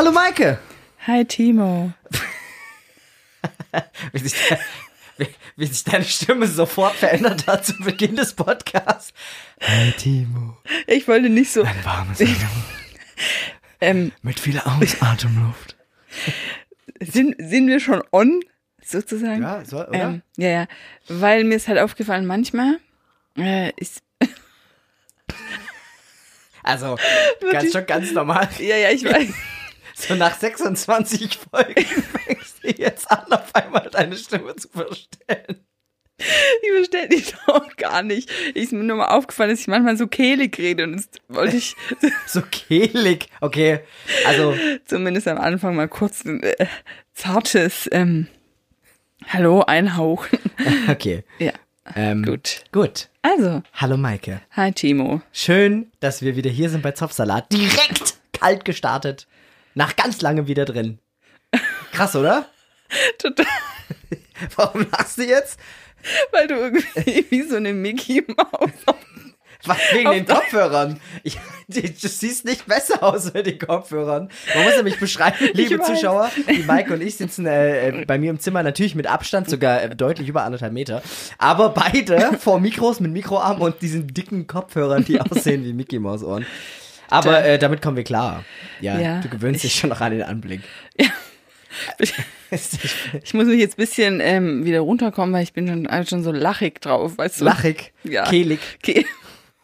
Hallo Maike! Hi Timo. Wie sich, wie, wie sich deine Stimme sofort verändert hat zu Beginn des Podcasts. Hi Timo. Ich wollte nicht so. Ein warmes Hallo. Ähm, Mit viel Ausatemluft. sind, sind wir schon on, sozusagen? Ja, so, oder? Ähm, ja, ja. Weil mir ist halt aufgefallen, manchmal äh, ist. Also, ganz schon ganz normal. Ja, ja, ich weiß. So nach 26 Folgen fängst du jetzt an, auf einmal deine Stimme zu verstellen. Ich verstehe dich doch gar nicht. Ich ist mir nur mal aufgefallen, dass ich manchmal so kehlig rede und jetzt wollte ich So kehlig. Okay, also, zumindest am Anfang mal kurz ein äh, zartes ähm, Hallo einhauchen. okay. Ja, Ähm, gut. Gut. Also, Hallo Maike. hi Timo. Schön, dass wir wieder hier sind bei Zopfsalat. Direkt kalt gestartet. Nach ganz langem wieder drin. Krass, oder? Total, Warum lachst du jetzt? weil du irgendwie wie so eine Mickey Maus Was, wegen den Kopfhörern. Ich, die, du siehst nicht besser aus mit den Kopfhörern. Man muss nämlich beschreiben, liebe. Zuschauer, die Maike und ich sitzen äh, äh, bei mir im Zimmer natürlich mit Abstand, sogar äh, deutlich über anderthalb Meter. Aber beide vor Mikros mit Mikroarm und diesen dicken Kopfhörern, die aussehen wie Mickey Maus Ohren. Aber äh, damit kommen wir klar. Ja, Ja, du gewöhnst dich schon noch an den Anblick. Ich muss mich jetzt ein bisschen ähm, wieder runterkommen, weil ich bin schon, also schon so lachig drauf, weißt du? Lachig, Ja. kehlig. Ke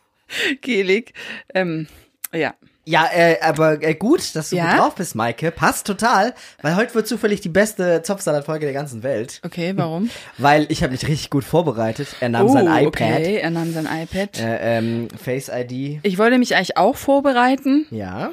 Kehlig. Ähm, ja. Ja, äh, aber äh, gut, dass du Ja? gut drauf bist, Maike. Passt total, weil heute wird zufällig die beste Zopfsalat-Folge der ganzen Welt. Okay, warum? Weil ich habe mich richtig gut vorbereitet. Er nahm sein iPad, Oh, okay, er nahm sein iPad. äh, ähm, Face ID. Ich wollte mich eigentlich auch vorbereiten, Ja.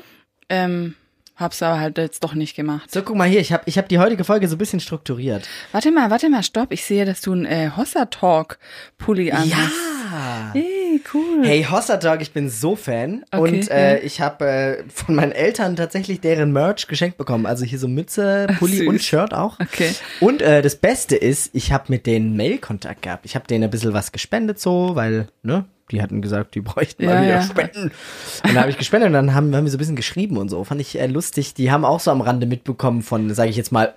ähm, hab's aber halt jetzt doch nicht gemacht. So, guck mal hier, ich habe ich hab die heutige Folge so ein bisschen strukturiert. Warte mal, warte mal, stopp. Ich sehe, dass du einen äh, Hossa Talk Pulli anhast. Ja. Hey, cool. Hey, Hossa Dog, ich bin so Fan. Okay, und äh, ja. ich habe äh, von meinen Eltern tatsächlich deren Merch geschenkt bekommen. Also hier so Mütze, Pulli süß. und Shirt auch. Okay. Und äh, das Beste ist, ich habe mit denen Mail-Kontakt gehabt. Ich habe denen ein bisschen was gespendet so, weil, ne, die hatten gesagt, die bräuchten mal Ja, wieder ja. Spenden. Und dann habe ich gespendet und dann haben, haben wir so ein bisschen geschrieben und so. Fand ich äh, lustig. Die haben auch so am Rande mitbekommen von, sage ich jetzt mal,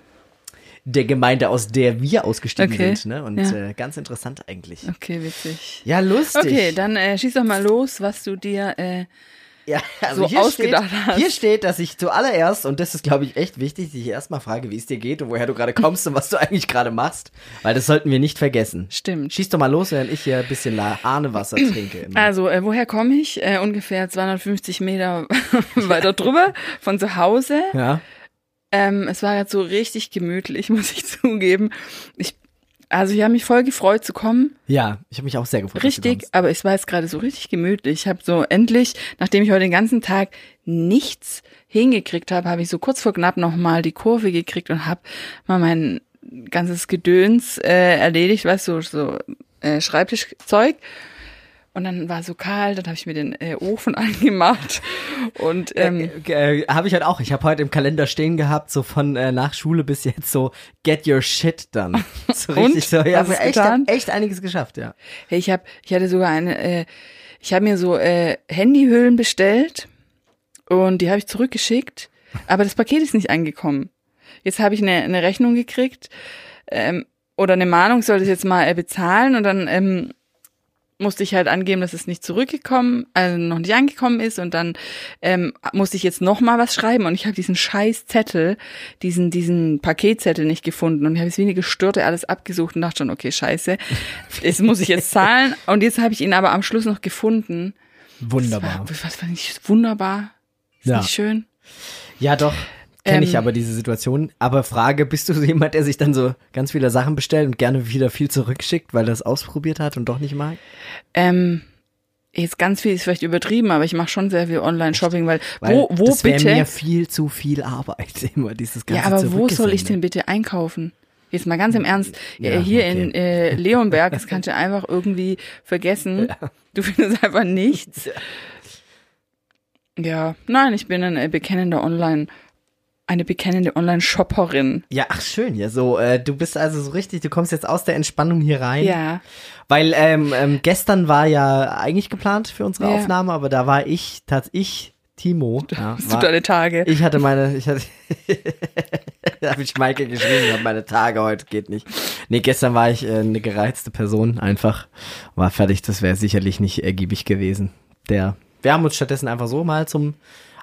der Gemeinde, aus der wir ausgestiegen Okay, sind. Ne? Und ja. äh, ganz interessant eigentlich. Okay, witzig. Ja, lustig. Okay, dann äh, schieß doch mal los, was du dir äh, Ja, also so hier ausgedacht steht, hast. Hier steht, dass ich zuallererst, und das ist, glaube ich, echt wichtig, dich erstmal frage, wie es dir geht und woher du gerade kommst und was du eigentlich gerade machst. Weil das sollten wir nicht vergessen. Stimmt. Schieß doch mal los, während ich hier ein bisschen Ahnewasser trinke. Immer. Also, äh, woher komme ich? Äh, ungefähr 250 Meter weiter drüber von zu Hause. Ja. Ähm, es war jetzt so richtig gemütlich, muss ich zugeben. Ich, also ich habe mich voll gefreut zu kommen. Ja, ich habe mich auch sehr gefreut. Richtig, aber es war jetzt gerade so richtig gemütlich. Ich habe so endlich, nachdem ich heute den ganzen Tag nichts hingekriegt habe, habe ich so kurz vor knapp nochmal die Kurve gekriegt und habe mal mein ganzes Gedöns äh, erledigt, weißt du, so äh, Schreibtischzeug. Und dann war so kalt, dann habe ich mir den äh, Ofen angemacht und ähm, Äh, äh, habe ich halt auch. Ich habe heute im Kalender stehen gehabt, so von äh, nach Schule bis jetzt so get your shit done. So Und? richtig so. Ja, echt, getan? echt einiges geschafft, ja. Hey, ich habe, ich hatte sogar eine, äh, ich habe mir so äh, Handyhüllen bestellt und die habe ich zurückgeschickt, aber das Paket ist nicht angekommen. Jetzt habe ich eine, eine Rechnung gekriegt ähm, oder eine Mahnung, soll das jetzt mal äh, bezahlen und dann ähm, musste ich halt angeben, dass es nicht zurückgekommen, also noch nicht angekommen ist und dann ähm, musste ich jetzt noch mal was schreiben und ich habe diesen scheiß Zettel, diesen diesen Paketzettel nicht gefunden und ich habe es wie eine Gestörte alles abgesucht und dachte schon, okay, scheiße, das muss ich jetzt zahlen und jetzt habe ich ihn aber am Schluss noch gefunden. Wunderbar. Was, was fand ich wunderbar? Ist Ja. nicht schön? Ja, doch. Kenne ich Ähm, aber diese Situation. Aber Frage, bist du so jemand, der sich dann so ganz viele Sachen bestellt und gerne wieder viel zurückschickt, weil er es ausprobiert hat und doch nicht mag? Ähm, jetzt ganz viel ist vielleicht übertrieben, aber ich mache schon sehr viel Online-Shopping, weil, Weil wo, wo das wäre bitte? mir viel zu viel Arbeit, immer dieses ganze Ja, aber wo soll ich denn bitte einkaufen? Jetzt mal ganz im Ernst. Ja, äh, hier okay. in äh, Leonberg, das kannst du einfach irgendwie vergessen. Du findest einfach nichts. Ja, nein, ich bin ein äh, bekennender Online, eine bekennende Online-Shopperin. Ja, ach schön, ja so. Äh, du bist also so richtig, du kommst jetzt aus der Entspannung hier rein. Ja. Weil ähm, ähm, gestern war ja eigentlich geplant für unsere Ja. Aufnahme, aber da war ich tatsächlich Timo. Ja, Hast du deine Tage? ich hatte meine, ich hatte, da habe ich Maike geschrieben, habe meine Tage heute geht nicht. Nee, gestern war ich äh, eine gereizte Person, einfach war fertig. Das wäre sicherlich nicht ergiebig gewesen. Der, wir haben uns stattdessen einfach so mal zum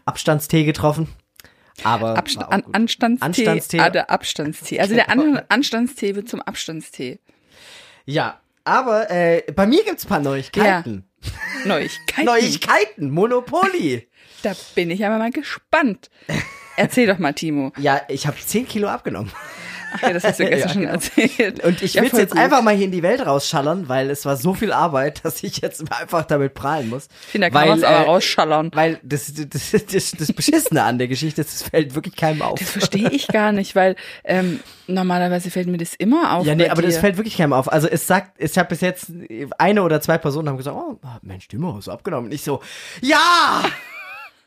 Abstandstee getroffen. Aber Abst an. Anstandstee. Anstandstee. Ah, der Abstandstee. Also der An Anstandstee wird zum Abstandstee. ja, aber äh, bei mir gibt's ein paar Neuigkeiten. Neuigkeiten. Neuigkeiten, Monopoly. Da bin ich aber mal gespannt. Erzähl doch mal, Timo. Ja, ich habe 10 Kilo abgenommen. Ach ja, das hast du gestern Ja, genau. schon erzählt. Und ich Ja, will's voll jetzt gut. einfach mal hier in die Welt rausschallern, weil es war so viel Arbeit, dass ich jetzt einfach damit prahlen muss. Ich finde, da kann man es aber äh, rausschallern. Weil das, das, das, das Beschissene an der Geschichte ist, das fällt wirklich keinem auf. Das verstehe ich gar nicht, weil ähm, normalerweise fällt mir das immer auf. ja, nee, aber das dir. fällt wirklich keinem auf. Also es sagt, ich habe bis jetzt eine oder zwei Personen haben gesagt, oh Mensch, hast du abgenommen? Und ich so, ja!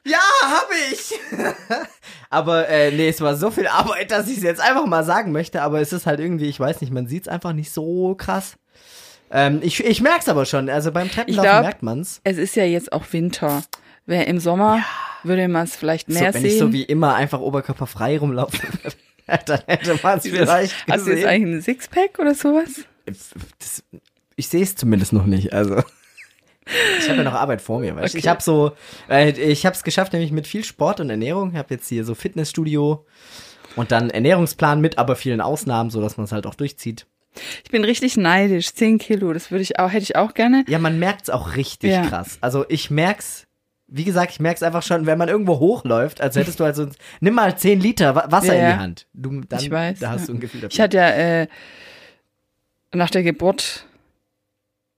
Ja, hab ich! aber äh, nee, es war so viel Arbeit, dass ich es jetzt einfach mal sagen möchte, aber es ist halt irgendwie, ich weiß nicht, man sieht es einfach nicht so krass. Ähm, ich ich merk's aber schon, also beim Treppenlaufen glaub, merkt man's. Es ist ja jetzt auch Winter. Wer im Sommer würde man es vielleicht So, mehr wenn sehen. ich so wie immer einfach oberkörperfrei rumlaufen würde, dann hätte man es vielleicht Hast du jetzt gesehen. eigentlich ein Sixpack oder sowas? das, ich sehe es zumindest noch nicht. Also ich habe ja noch Arbeit vor mir. Weißt? du. Okay. Ich habe so, äh, ich habe es geschafft, nämlich mit viel Sport und Ernährung. Ich habe jetzt hier so Fitnessstudio und dann Ernährungsplan mit, aber vielen Ausnahmen, so dass man es halt auch durchzieht. Ich bin richtig neidisch. 10 Kilo, das würde ich auch, hätte ich auch gerne. Ja, man merkt's auch richtig Ja. krass. Also ich merk's. Wie gesagt, ich merk's einfach schon, wenn man irgendwo hochläuft, als hättest du also, nimm mal 10 Liter Wa- Wasser Ja, in die Hand. Du, dann, ich weiß. Da hast ja. du ein Gefühl dafür. Ich hatte ja äh, nach der Geburt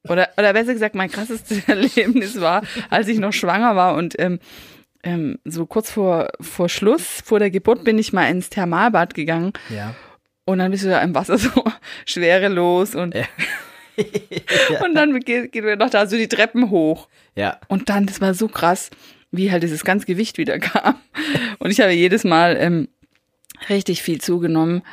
oder oder besser gesagt mein krassestes Erlebnis war, als ich noch schwanger war und ähm, ähm, so kurz vor vor Schluss vor der Geburt bin ich mal ins Thermalbad gegangen ja. und dann bist du da im Wasser so schwerelos und Ja. und dann geht, geht noch da so die Treppen hoch Ja. und dann das war so krass, wie halt dieses ganze Gewicht wieder kam und ich habe jedes Mal ähm, richtig viel zugenommen.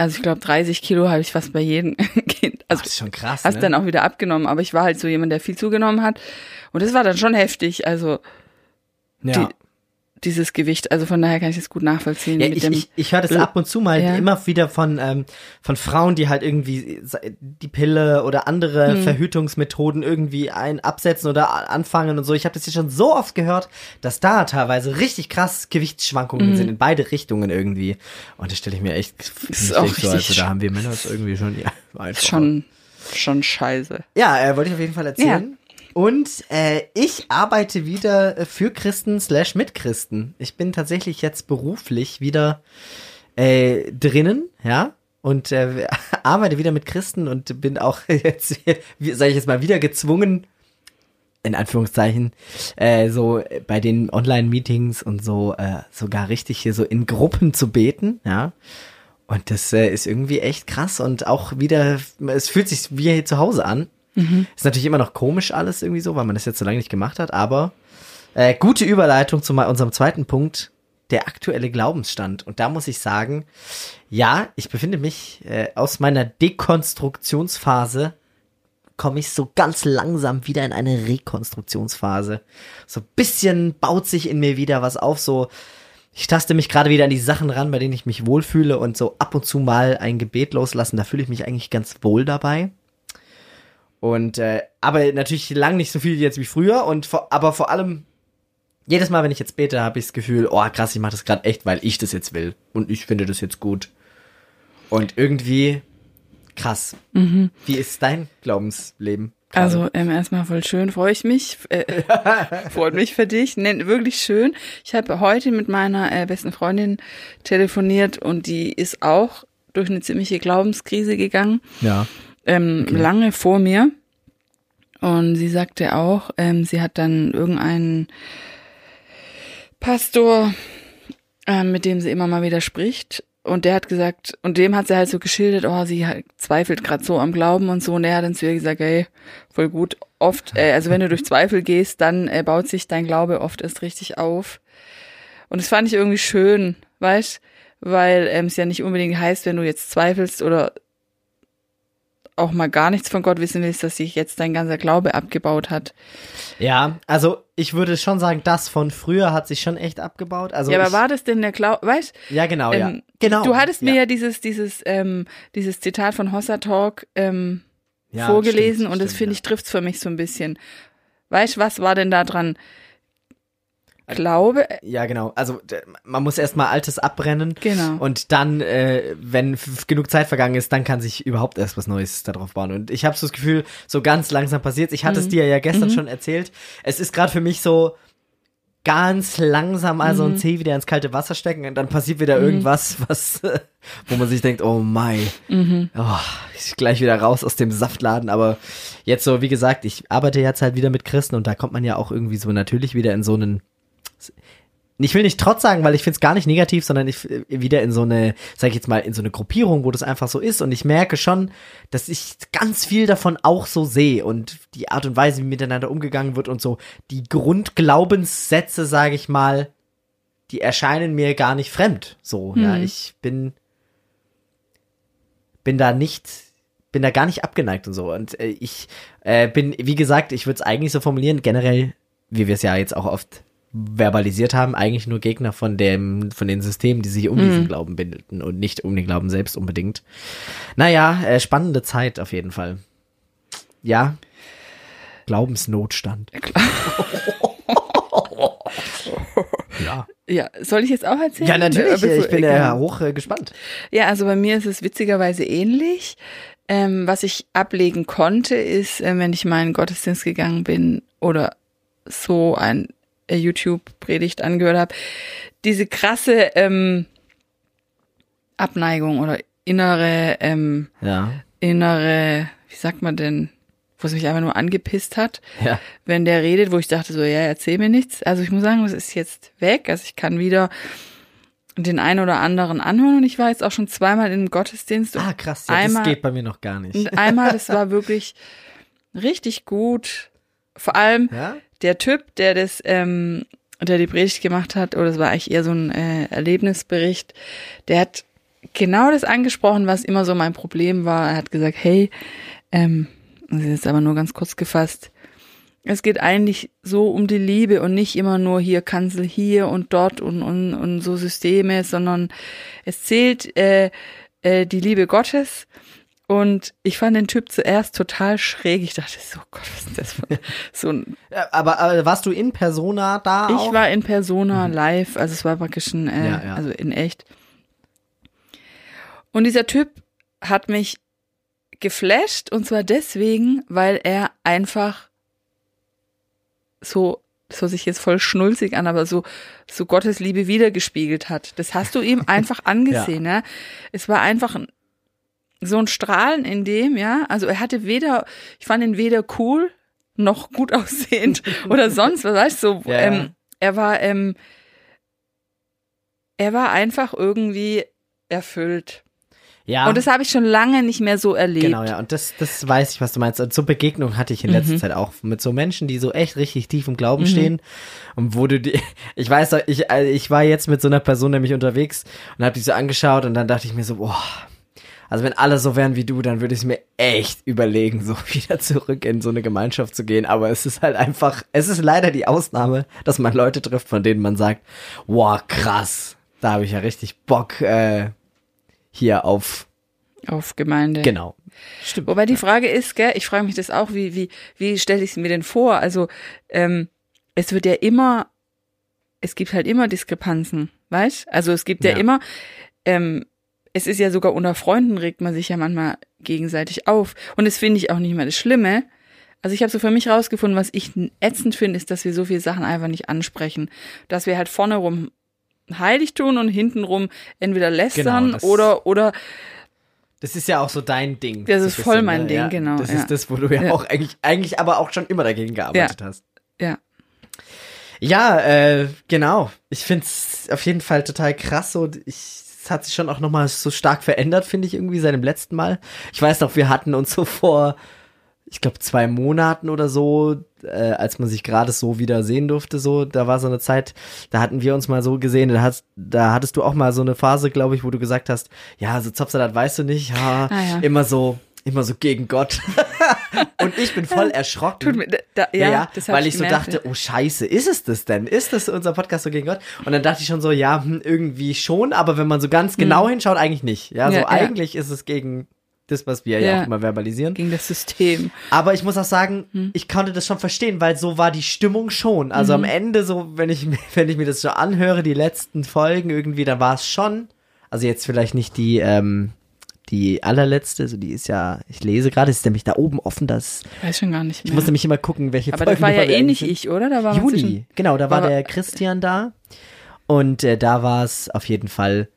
Also ich glaube 30 Kilo habe ich fast bei jedem Kind. Also das ist schon krass. hast ne? dann auch wieder abgenommen, aber ich war halt so jemand, der viel zugenommen hat. Und das war dann schon heftig, also ja. Dieses Gewicht. Also von daher kann ich das gut nachvollziehen. Ja, mit ich, ich, ich höre das ab und zu mal Ja. immer wieder von, ähm, von Frauen, die halt irgendwie die Pille oder andere Hm. Verhütungsmethoden irgendwie ein absetzen oder anfangen und so. Ich habe das jetzt schon so oft gehört, dass da teilweise richtig krass Gewichtsschwankungen sind in beide Richtungen irgendwie. Und das stelle ich mir echt Hm. ist auch so, also richtig da haben wir Männer es irgendwie schon ja, schon, schon scheiße. Ja, äh, wollte ich auf jeden Fall erzählen. Und äh, ich arbeite wieder äh, für Christen slash mit Christen. Ich bin tatsächlich jetzt beruflich wieder äh, drinnen, ja. Und äh, arbeite wieder mit Christen und bin auch jetzt, sage ich jetzt mal, wieder gezwungen, in Anführungszeichen, äh, so bei den Online-Meetings und so äh, sogar richtig hier so in Gruppen zu beten, ja. Und das äh, ist irgendwie echt krass und auch wieder, es fühlt sich wie hier zu Hause an. Ist natürlich immer noch komisch alles irgendwie so, weil man das jetzt so lange nicht gemacht hat, aber äh, gute Überleitung zu unserem zweiten Punkt, der aktuelle Glaubensstand. Und da muss ich sagen, ja, ich befinde mich äh, aus meiner Dekonstruktionsphase, komme ich so ganz langsam wieder in eine Rekonstruktionsphase. So ein bisschen baut sich in mir wieder was auf, so ich taste mich gerade wieder an die Sachen ran, bei denen ich mich wohlfühle und so ab und zu mal ein Gebet loslassen, da fühle ich mich eigentlich ganz wohl dabei. Und äh, aber natürlich lang nicht so viel jetzt wie früher und vor, aber vor allem jedes Mal, wenn ich jetzt bete, habe ich das Gefühl, oh krass, ich mache das gerade echt, weil ich das jetzt will und ich finde das jetzt gut. Und irgendwie krass. Wie ist dein Glaubensleben? gerade? Also ähm, erstmal voll schön, freue ich mich. Äh, freut mich für dich. Nee, wirklich schön. Ich habe heute mit meiner äh, besten Freundin telefoniert und die ist auch durch eine ziemliche Glaubenskrise gegangen. ja. Ähm, lange vor mir. Und sie sagte auch, ähm, sie hat dann irgendeinen Pastor, ähm, mit dem sie immer mal wieder spricht. Und der hat gesagt, und dem hat sie halt so geschildert, oh, sie halt zweifelt gerade so am Glauben und so. Und der hat dann zu ihr gesagt, ey, voll gut. Oft, äh, also wenn du durch Zweifel gehst, dann äh, baut sich dein Glaube oft erst richtig auf. Und das fand ich irgendwie schön, weißt, weil ähm, es ja nicht unbedingt heißt, wenn du jetzt zweifelst oder auch mal gar nichts von Gott wissen willst, dass sich jetzt dein ganzer Glaube abgebaut hat. Ja, also ich würde schon sagen, das von früher hat sich schon echt abgebaut. Also ja, aber war das denn der Glaube, weißt Ja, genau, ja. ähm, Genau. Du hattest mir ja. ja dieses, dieses, ähm, dieses Zitat von Hossa Talk ähm, Ja, vorgelesen stimmt, und das finde ja. ich trifft's für mich so ein bisschen. Weißt was war denn da dran? Glaube, Ja, genau. Also man muss erstmal Altes abbrennen. Genau. Und dann, äh, wenn genug Zeit vergangen ist, dann kann sich überhaupt erst was Neues darauf bauen. Und ich habe so das Gefühl, so ganz langsam passiert. Ich hatte es dir ja gestern schon erzählt. Es ist gerade für mich so ganz langsam also ein Zeh wieder ins kalte Wasser stecken und dann passiert wieder irgendwas, was, äh, wo man sich denkt, oh mein, oh, ich gleich wieder raus aus dem Saftladen. Aber jetzt so, wie gesagt, ich arbeite jetzt halt wieder mit Christen und da kommt man ja auch irgendwie so natürlich wieder in so einen ich will nicht trotz sagen, weil ich finde es gar nicht negativ, sondern ich wieder in so eine, sag ich jetzt mal, in so eine Gruppierung, wo das einfach so ist. Und ich merke schon, dass ich ganz viel davon auch so sehe und die Art und Weise, wie miteinander umgegangen wird und so die Grundglaubenssätze, sage ich mal, die erscheinen mir gar nicht fremd. So, ja, ich bin bin da nicht bin da gar nicht abgeneigt und so. Und äh, ich äh, bin, wie gesagt, ich würde es eigentlich so formulieren, generell, wie wir es ja jetzt auch oft verbalisiert haben, eigentlich nur Gegner von dem, von den Systemen, die sich um diesen Glauben bilden und nicht um den Glauben selbst unbedingt. Naja, äh, spannende Zeit auf jeden Fall. Ja. Glaubensnotstand. ja. ja, soll ich jetzt auch erzählen? Ja, natürlich. Ich bin ja hoch äh, gespannt. Ja, also bei mir ist es witzigerweise ähnlich. Ähm, was ich ablegen konnte, ist, äh, wenn ich mal in den Gottesdienst gegangen bin oder so ein YouTube-Predigt angehört habe, diese krasse ähm, Abneigung oder innere, ähm, Ja. innere, wie sagt man denn, wo es mich einfach nur angepisst hat, Ja. wenn der redet, wo ich dachte so, ja, erzähl mir nichts. Also ich muss sagen, das ist jetzt weg. Also ich kann wieder den einen oder anderen anhören und ich war jetzt auch schon zweimal im Gottesdienst. Ah, krass. Ja, einmal, das geht bei mir noch gar nicht. einmal, das war wirklich richtig gut. Vor allem Ja? Der Typ, der das, ähm, der die Predigt gemacht hat, oder das war eigentlich eher so ein äh, Erlebnisbericht, der hat genau das angesprochen, was immer so mein Problem war. Er hat gesagt, hey, ähm, das ist jetzt aber nur ganz kurz gefasst. Es geht eigentlich so um die Liebe und nicht immer nur hier Kanzel hier und dort und, und, und so Systeme, sondern es zählt äh, äh, die Liebe Gottes. Und ich fand den Typ zuerst total schräg. Ich dachte so, Gott, was ist das für so ein Aber, aber warst du in Persona da auch? ich war in Persona live, also es war praktisch ein, äh, Ja, ja. also in echt. Und dieser Typ hat mich geflasht und zwar deswegen, weil er einfach so, das hört sich jetzt voll schnulzig an, aber so, so Gottes Liebe wiedergespiegelt hat. Das hast du ihm einfach angesehen, ja. Es war einfach ein, so ein Strahlen in dem, ja. Also er hatte weder, ich fand ihn weder cool noch gut aussehend oder sonst was, weißt du, so, Ja, ähm, er war, ähm, er war einfach irgendwie erfüllt. ja. Und das habe ich schon lange nicht mehr so erlebt. Genau, ja, und das, das weiß ich, was du meinst. Und so Begegnung hatte ich in Mhm. letzter Zeit auch mit so Menschen, die so echt richtig tief im Glauben stehen. Und wo du die, ich weiß, ich, also ich war jetzt mit so einer Person nämlich unterwegs und habe die so angeschaut und dann dachte ich mir so, boah, also wenn alle so wären wie du, dann würde ich es mir echt überlegen, so wieder zurück in so eine Gemeinschaft zu gehen. Aber es ist halt einfach, es ist leider die Ausnahme, dass man Leute trifft, von denen man sagt, wow, krass, da habe ich ja richtig Bock, äh, hier auf, Auf Gemeinde. genau. Stimmt. Wobei die Frage ist, gell, ich frage mich das auch, wie, wie, wie stelle ich es mir denn vor? Also, ähm, es wird ja immer, es gibt halt immer Diskrepanzen, weißt? Also es gibt ja, Ja. immer, ähm, es ist ja sogar unter Freunden regt man sich ja manchmal gegenseitig auf. Und das finde ich auch nicht mal das Schlimme. Also ich habe so für mich rausgefunden, was ich ätzend finde, ist, dass wir so viele Sachen einfach nicht ansprechen. Dass wir halt vorne rum heilig tun und hintenrum entweder lästern Genau, oder, oder Das ist ja auch so dein Ding. Das so ist voll bisschen, mein ne? Ding, ja, genau, Das ja. ist das, wo du ja, Ja. auch eigentlich, eigentlich aber auch schon immer dagegen gearbeitet hast. ja. Ja, äh, genau. Ich find's auf jeden Fall total krass so. Ich, es hat sich schon auch nochmal so stark verändert, finde ich, irgendwie seit dem letzten Mal. Ich weiß noch, wir hatten uns so vor, ich glaube, zwei Monaten oder so, äh, als man sich gerade so wieder sehen durfte, so, da war so eine Zeit, da hatten wir uns mal so gesehen, da, hast, da hattest du auch mal so eine Phase, glaube ich, wo du gesagt hast, ja, so Zopsalat weißt du nicht, ja, Ah, ja. immer so, immer so gegen Gott. und ich bin voll erschrocken. Tut mir, da, ja, das hab weil ich so gemerkt. dachte, oh Scheiße, ist es das denn? Ist das unser Podcast so gegen Gott? Und dann dachte ich schon so, ja, hm, irgendwie schon, aber wenn man so ganz genau hinschaut, eigentlich nicht. Ja, so Hm. Ja, ja. eigentlich ist es gegen das, was wir ja, Ja. auch immer verbalisieren. gegen das System. Aber ich muss auch sagen, Hm. ich konnte das schon verstehen, weil so war die Stimmung schon. Also Mhm. am Ende, so, wenn ich, mir- wenn ich mir das so anhöre, die letzten Folgen irgendwie, da war es schon, also jetzt vielleicht nicht die, ähm, die allerletzte, also die ist ja, ich lese gerade, ist nämlich da oben offen, das, Ich weiß schon gar nicht ich mehr. muss nämlich immer gucken, welche aber das Folgen war ja eh nicht ich, oder? Da war Juni, zwischen- genau, da war war- der Christian da und äh, da war es auf jeden Fall,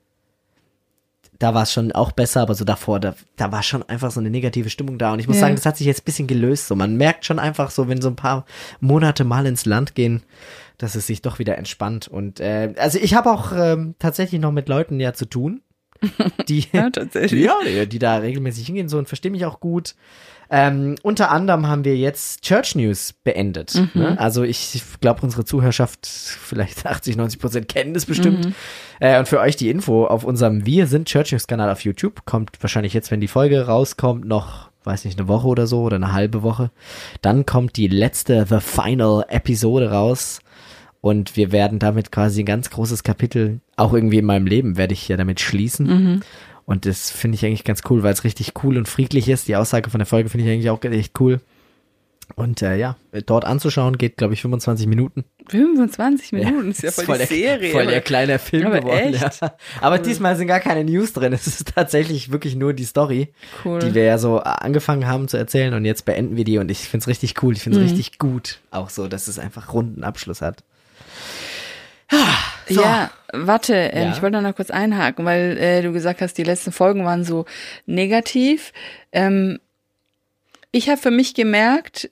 da war es schon auch besser, aber so davor, da, da war schon einfach so eine negative Stimmung da und ich muss Ja. sagen, das hat sich jetzt ein bisschen gelöst, so man merkt schon einfach so, wenn so ein paar Monate mal ins Land gehen, dass es sich doch wieder entspannt und äh, also ich habe auch ähm, tatsächlich noch mit Leuten ja zu tun, die Ja, die, die da regelmäßig hingehen so und verstehe mich auch gut. Ähm, unter anderem haben wir jetzt Church News beendet. Mhm. Ne? Also ich glaube, unsere Zuhörerschaft, vielleicht 80, 90 Prozent kennen das bestimmt. Mhm. Äh, und für euch die Info auf unserem Wir sind Church News Kanal auf YouTube. Kommt wahrscheinlich jetzt, wenn die Folge rauskommt, noch, weiß nicht, eine Woche oder so oder eine halbe Woche. Dann kommt die letzte The Final Episode raus. Und wir werden damit quasi ein ganz großes Kapitel, auch irgendwie in meinem Leben, werde ich ja damit schließen. Mhm. Und das finde ich eigentlich ganz cool, weil es richtig cool und friedlich ist. Die Aussage von der Folge finde ich eigentlich auch echt cool. Und äh, ja, dort anzuschauen geht, glaube ich, 25 Minuten. 25 Minuten ist ja Das voll, die der, Serie. Voll der kleine Film Aber geworden. echt? Ja. Aber diesmal sind gar keine News drin. Es ist tatsächlich wirklich nur die Story, Cool. die wir ja so angefangen haben zu erzählen. Und jetzt beenden wir die. Und ich finde es richtig cool. Ich finde es Mhm. richtig gut. Auch so, dass es einfach runden Abschluss hat. Ja, warte, ähm, Ja. ich wollte noch kurz einhaken, weil äh, du gesagt hast, die letzten Folgen waren so negativ. Ähm, ich habe für mich gemerkt,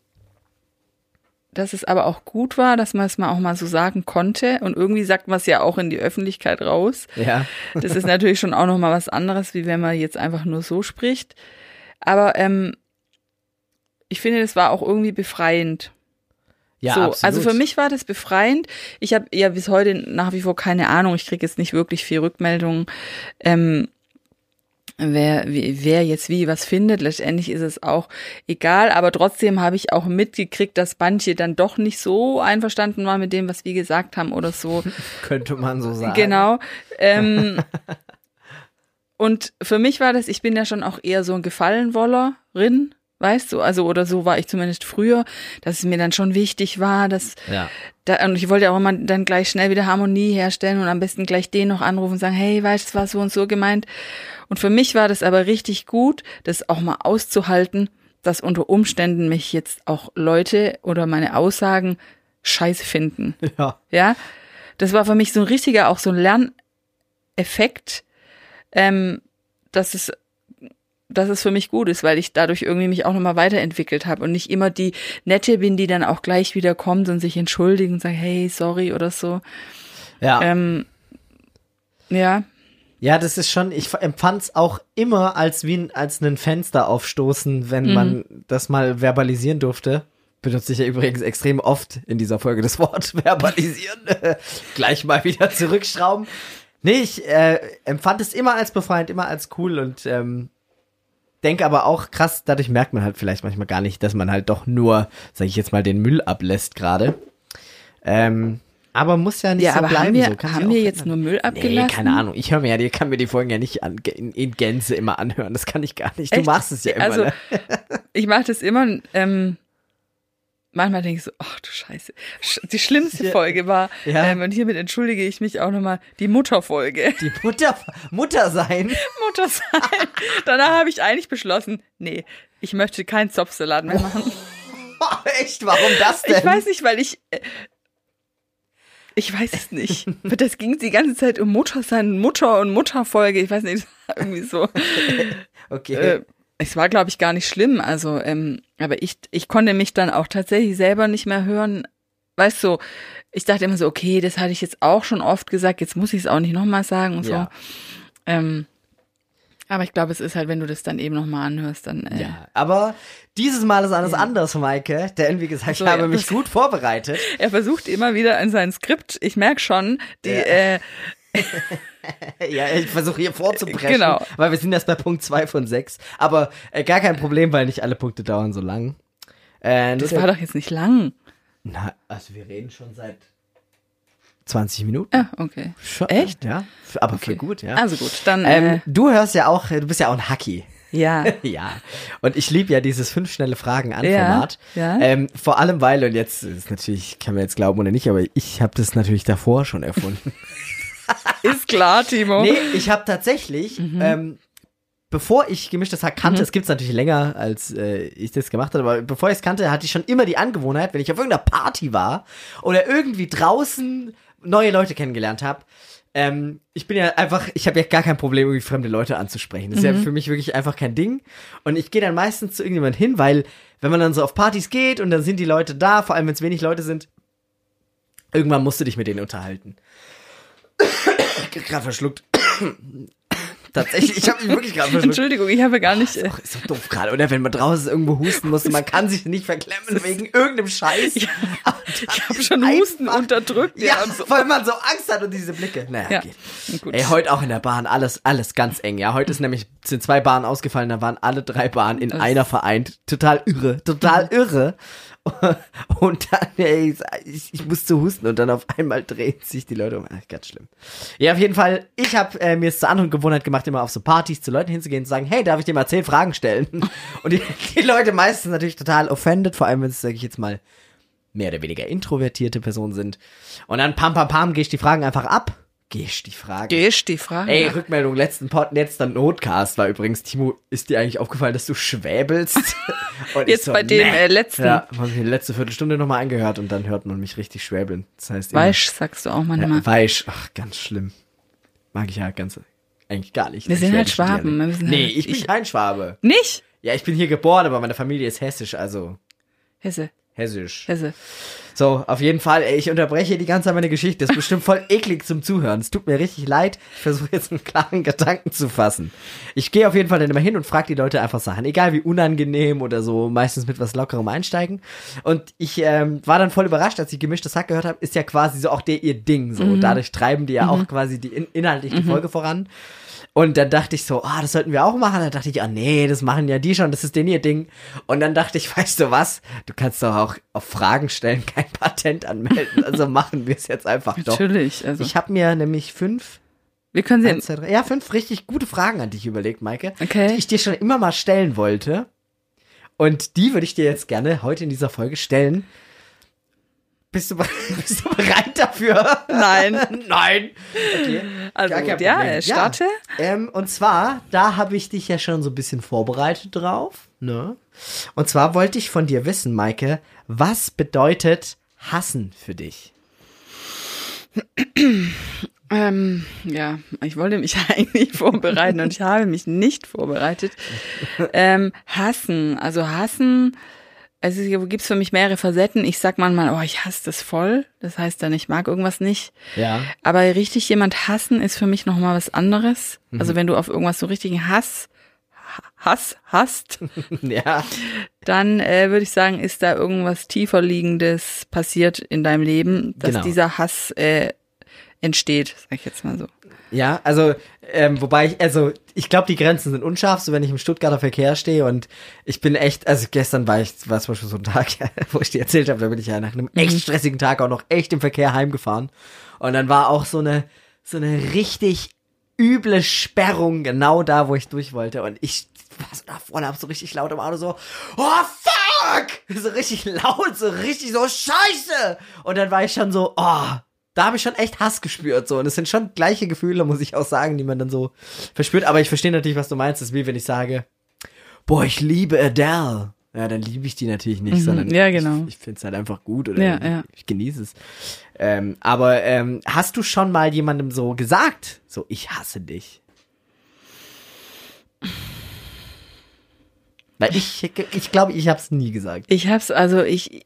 dass es aber auch gut war, dass man es mal auch mal so sagen konnte. Und irgendwie sagt man es ja auch in die Öffentlichkeit raus. Ja. Das ist natürlich schon auch noch mal was anderes, wie wenn man jetzt einfach nur so spricht. Aber ähm, ich finde, das war auch irgendwie befreiend. Ja, so, absolut. also für mich war das befreiend. Ich habe ja bis heute nach wie vor keine Ahnung. Ich kriege jetzt nicht wirklich viel Rückmeldungen, ähm, wer, wer jetzt wie was findet. Letztendlich ist es auch egal, aber trotzdem habe ich auch mitgekriegt, dass manche dann doch nicht so einverstanden waren mit dem, was wir gesagt haben oder so. Könnte man so sagen. Genau. Ähm, und für mich war das, ich bin ja schon auch eher so ein Gefallenwollerin, weißt du, also oder so war ich zumindest früher, dass es mir dann schon wichtig war, dass Ja. da, und ich wollte auch immer dann gleich schnell wieder Harmonie herstellen und am besten gleich den noch anrufen und sagen, hey, weißt du, es war so und so gemeint. Und für mich war das aber richtig gut, das auch mal auszuhalten, dass unter Umständen mich jetzt auch Leute oder meine Aussagen scheiße finden. Ja. Ja, das war für mich so ein richtiger, auch so ein Lerneffekt, ähm, dass es, dass es für mich gut ist, weil ich dadurch irgendwie mich auch nochmal weiterentwickelt habe und nicht immer die Nette bin, die dann auch gleich wieder kommt und sich entschuldigt und sagt, hey, sorry oder so. Ja. Ähm, ja, Ja, das ist schon, ich empfand es auch immer als wie ein, als einen Fenster aufstoßen, wenn Mhm. man das mal verbalisieren durfte. Benutze ich ja übrigens extrem oft in dieser Folge das Wort verbalisieren. Gleich mal wieder zurückschrauben. Nee, ich äh, empfand es immer als befreiend, immer als cool und ähm, denke aber auch krass, dadurch merkt man halt vielleicht manchmal gar nicht, dass man halt doch nur, sag ich jetzt mal, den Müll ablässt gerade. Ähm, aber muss ja nicht ja so aber bleiben. haben wir, so. Kann haben wir jetzt nur Müll abgelassen? Nee, keine Ahnung. Ich höre mir ja, ich kann mir die Folgen ja nicht an, in, in Gänze immer anhören. Das kann ich gar nicht. Du Echt? machst es ja immer. Also, ne? ich mache das immer, ähm, manchmal denke ich so, ach du Scheiße. Sch- Die schlimmste. Folge war, Ja. ähm, und hiermit entschuldige ich mich auch nochmal, die Mutterfolge. Die Mutter, Mutter sein. Mutter sein. Danach habe ich eigentlich beschlossen, nee, ich möchte keinen Zopfsalat mehr machen. Echt? Warum das denn? Ich weiß nicht, weil ich. äh, Ich weiß es nicht. Das ging die ganze Zeit um Mutter sein, Mutter und Mutterfolge. Ich weiß nicht, irgendwie so. Okay. Äh, es war, glaube ich, gar nicht schlimm. Also, ähm, aber ich, ich konnte mich dann auch tatsächlich selber nicht mehr hören. Weißt du, ich dachte immer so, okay, das hatte ich jetzt auch schon oft gesagt, jetzt muss ich es auch nicht nochmal sagen und Ja. so. Ähm, aber ich glaube, es ist halt, wenn du das dann eben nochmal anhörst, dann. Äh, ja, aber dieses Mal ist alles anders, Maike. Denn wie gesagt, so, ich habe ja, mich gut vorbereitet. Er versucht immer wieder in sein Skript, ich merke schon, die, Ja. äh, ja, ich versuche hier vorzubrechen, Genau. weil wir sind erst bei Punkt 2 von 6. Aber äh, gar kein Problem, weil nicht alle Punkte dauern so lang. Äh, Das war doch jetzt nicht lang. Na, also wir reden schon seit 20 Minuten. Ah, okay. Schon, Echt? Ja, aber für gut, ja. Also gut, dann ähm, äh, du hörst ja auch, du bist ja auch ein Hacky. ja. Ja, und ich liebe ja dieses fünf schnelle Fragen an Format. Ja, ja. Ähm, vor allem weil, und jetzt ist natürlich, kann man jetzt glauben oder nicht, aber ich habe das natürlich davor schon erfunden. Ist klar, Timo. nee, ich habe tatsächlich, ähm, bevor ich gemischtes Hack kannte, es gibt's natürlich länger, als äh, ich das gemacht habe, aber bevor ich es kannte, hatte ich schon immer die Angewohnheit, wenn ich auf irgendeiner Party war oder irgendwie draußen neue Leute kennengelernt habe, ähm, ich bin ja einfach, ich habe ja gar kein Problem, irgendwie fremde Leute anzusprechen. Das ist ja für mich wirklich einfach kein Ding. Und ich gehe dann meistens zu irgendjemand hin, weil wenn man dann so auf Partys geht und dann sind die Leute da, vor allem wenn es wenig Leute sind, irgendwann musst du dich mit denen unterhalten. Gerade verschluckt. Tatsächlich, ich habe mich wirklich gerade verschluckt. Entschuldigung, ich habe gar nicht. Äh, Ach, ist doch doof gerade, oder? Wenn man draußen irgendwo husten muss, man kann sich nicht verklemmen wegen irgendeinem Scheiß. ich ich habe schon Husten unterdrückt. Ja, und so. weil man so Angst hat und diese Blicke. Naja, Ja, geht. gut. Ey, heute auch in der Bahn, alles, alles ganz eng, ja. Heute ist nämlich, sind zwei Bahnen ausgefallen, da waren alle drei Bahnen in Das- einer vereint. Total irre, total irre. Und dann, ey, ich, ich musste husten und dann auf einmal drehen sich die Leute um. Ach, ganz schlimm. Ja, auf jeden Fall, ich habe äh, mir es zur anderen Gewohnheit gemacht, immer auf so Partys zu Leuten hinzugehen und zu sagen, hey, darf ich dir mal zehn Fragen stellen? Und die, die Leute meistens natürlich total offended, vor allem wenn es, sage ich jetzt mal, mehr oder weniger introvertierte Personen sind. Und dann pam pam pam gehe ich die Fragen einfach ab. Ich die Fragen. Gehst die Frage. Ey. Rückmeldung, letzten Pod, letzter Notcast war übrigens, Timo, ist dir eigentlich aufgefallen, dass du schwäbelst? Jetzt bei dem äh, letzten. Ja, habe ich mir die letzte Viertelstunde nochmal angehört und dann hört man mich richtig schwäbeln. Das heißt, immer- Weisch, sagst du auch manchmal. ja, Weisch, ach, ganz schlimm. Mag ich ja ganz, eigentlich gar nicht. Wir sind halt Schwaben, wir sind Nee, halt- ich bin ich- kein Schwabe. Nicht? Ja, ich bin hier geboren, aber meine Familie ist hessisch, also Hesse, hessisch. Hesse. So, auf jeden Fall, ey, ich unterbreche die ganze Zeit meine Geschichte. Das ist bestimmt voll eklig zum Zuhören. Es tut mir richtig leid. Ich versuche jetzt einen klaren Gedanken zu fassen. Ich gehe auf jeden Fall dann immer hin und frage die Leute einfach Sachen. Egal wie unangenehm oder so, meistens mit was Lockerem einsteigen. Und ich ähm, war dann voll überrascht, als ich gemischtes Hack gehört habe, ist ja quasi so auch der ihr Ding. So, dadurch treiben die ja auch quasi die in, inhaltlich die Folge voran. Und dann dachte ich so, ah, das sollten wir auch machen. Dann dachte ich, ah nee, das machen ja die schon, das ist denn ihr Ding. Und dann dachte ich, weißt du was, du kannst doch auch auf Fragen stellen kein Patent anmelden. Also machen wir es jetzt einfach doch. Natürlich. Also, Ich habe mir nämlich fünf, wir können sie. eins, zwei, drei, ja, fünf richtig gute Fragen an dich überlegt, Maike, Okay. die ich dir schon immer mal stellen wollte. Und die würde ich dir jetzt gerne heute in dieser Folge stellen. Bist du, bist du bereit dafür? Nein. Nein. Okay. Also, kein ja, starte. Ähm, und zwar, da habe ich dich ja schon so ein bisschen vorbereitet drauf. Ne? Und zwar wollte ich von dir wissen, Maike, was bedeutet hassen für dich? Ähm, ja, ich wollte mich eigentlich vorbereiten und ich habe mich nicht vorbereitet. Ähm, hassen, also hassen, also hier gibt's für mich mehrere Facetten. Ich sag manchmal, oh, ich hasse das voll. Das heißt dann, ich mag irgendwas nicht. Ja. Aber richtig jemand hassen ist für mich nochmal was anderes. Mhm. Also wenn du auf irgendwas so richtigen Hass, Hass hast, ja. dann äh, würde ich sagen, ist da irgendwas tiefer liegendes passiert in deinem Leben, dass Genau. dieser Hass äh, entsteht, sag ich jetzt mal so. Ja, also, ähm, wobei ich, also, ich glaube, die Grenzen sind unscharf, so wenn ich im Stuttgarter Verkehr stehe und ich bin echt, also gestern war ich, war zum Beispiel so ein Tag, wo ich dir erzählt habe, da bin ich ja nach einem echt stressigen Tag auch noch echt im Verkehr heimgefahren. Und dann war auch so eine, so eine richtig üble Sperrung genau da, wo ich durch wollte. Und ich war so da vorne, hab so richtig laut im Auto so, oh fuck! So richtig laut, so richtig so scheiße! Und dann war ich schon so, oh, da habe ich schon echt Hass gespürt so und es sind schon gleiche Gefühle, muss ich auch sagen, die man dann so verspürt, aber ich verstehe natürlich, was du meinst, das ist wie wenn ich sage, boah, ich liebe Adele. Ja, dann liebe ich die natürlich nicht, sondern ja, genau. ich, ich finde es halt einfach gut oder Ja, ich, ja. ich genieße es. Ähm, aber ähm, hast du schon mal jemandem so gesagt, so ich hasse dich? Weil ich, ich glaube, ich habe es nie gesagt. Ich hab's, also ich,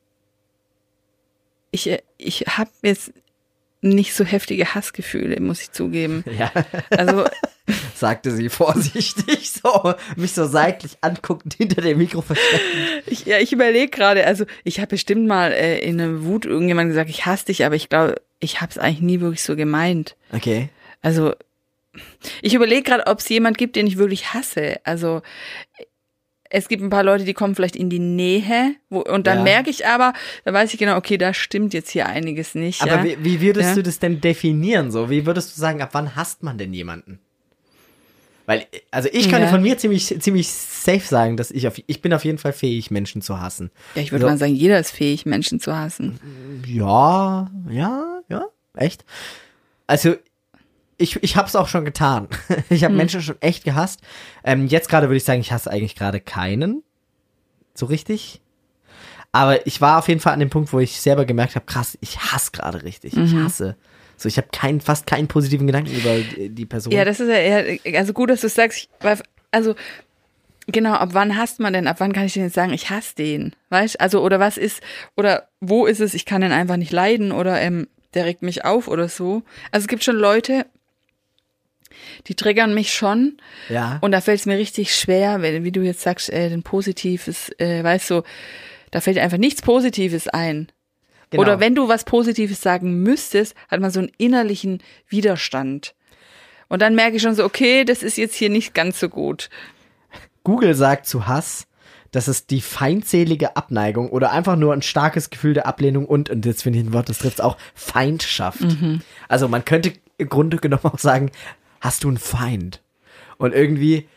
ich, ich hab jetzt nicht so heftige Hassgefühle, muss ich zugeben. Ja. Also, sagte sie vorsichtig, so mich so seitlich anguckend hinter dem Mikro versteckt. ich, ja, ich überlege gerade, also ich habe bestimmt mal äh, in einer Wut irgendjemand gesagt, ich hasse dich, aber ich glaube, ich habe es eigentlich nie wirklich so gemeint. Okay. Also, ich überlege gerade, ob es jemand gibt, den ich wirklich hasse. Also, es gibt ein paar Leute, die kommen vielleicht in die Nähe, wo, und dann Ja. merke ich aber, da weiß ich genau, okay, da stimmt jetzt hier einiges nicht. Aber ja. wie, wie würdest Ja. du das denn definieren? So, wie würdest du sagen, ab wann hasst man denn jemanden? Weil, also ich kann Ja. von mir ziemlich, ziemlich safe sagen, dass ich auf, ich bin auf jeden Fall fähig, Menschen zu hassen. ja, ich würde So. mal sagen, jeder ist fähig, Menschen zu hassen. Ja, ja, ja, echt. Also, ich, ich hab's auch schon getan. Ich habe Menschen schon echt gehasst. Ähm, jetzt gerade würde ich sagen, ich hasse eigentlich gerade keinen. So richtig. Aber ich war auf jeden Fall an dem Punkt, wo ich selber gemerkt habe, krass, ich hasse gerade richtig. Ich hasse. So, ich habe keinen, fast keinen positiven Gedanken über die Person. Ja, das ist ja eher, also gut, dass du es sagst, ich, weil- also, genau, ab wann hasst man denn? Ab wann kann ich denn jetzt sagen, ich hasse den? Weißt Also, oder was ist, oder wo ist es, ich kann den einfach nicht leiden oder ähm, der regt mich auf oder so. Also es gibt schon Leute, die triggern mich schon ja. und da fällt es mir richtig schwer, wenn, wie du jetzt sagst, äh, ein positives, äh, weißt du, da fällt einfach nichts Positives ein. genau. Oder wenn du was Positives sagen müsstest, hat man so einen innerlichen Widerstand. Und dann merke ich schon so, okay, das ist jetzt hier nicht ganz so gut. Google sagt zu Hass, dass es die feindselige Abneigung oder einfach nur ein starkes Gefühl der Ablehnung und, und jetzt finde ich ein Wort, das trifft auch, Feindschaft. Also man könnte im Grunde genommen auch sagen, hast du einen Feind? Und irgendwie,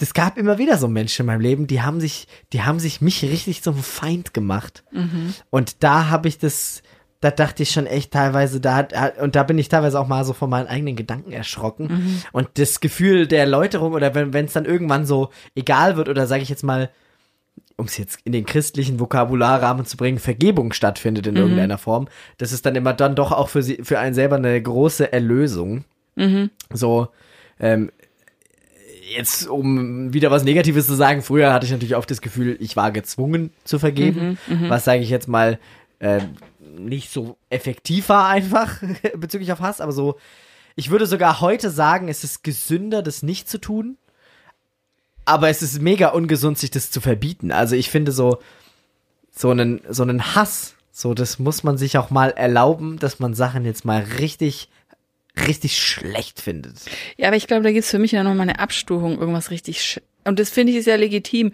es gab immer wieder so Menschen in meinem Leben, die haben sich, die haben sich mich richtig zum Feind gemacht. Und da habe ich das, da dachte ich schon echt teilweise, da hat, und da bin ich teilweise auch mal so von meinen eigenen Gedanken erschrocken. Und das Gefühl der Erläuterung oder wenn es dann irgendwann so egal wird oder sage ich jetzt mal, um es jetzt in den christlichen Vokabularrahmen zu bringen, Vergebung stattfindet in irgendeiner Form, das ist dann immer dann doch auch für sie, für einen selber eine große Erlösung. So, ähm, jetzt, um wieder was Negatives zu sagen, früher hatte ich natürlich oft das Gefühl, ich war gezwungen zu vergeben, was sage ich jetzt mal, ähm, nicht so effektiv war einfach bezüglich auf Hass, aber so, ich würde sogar heute sagen, es ist gesünder, das nicht zu tun, aber es ist mega ungesund, sich das zu verbieten. Also ich finde so, so einen, so einen Hass, so, das muss man sich auch mal erlauben, dass man Sachen jetzt mal richtig, richtig schlecht findet. Ja, aber ich glaube, da gibt's für mich ja nochmal eine Abstufung, irgendwas richtig sch und das finde ich ist ja legitim.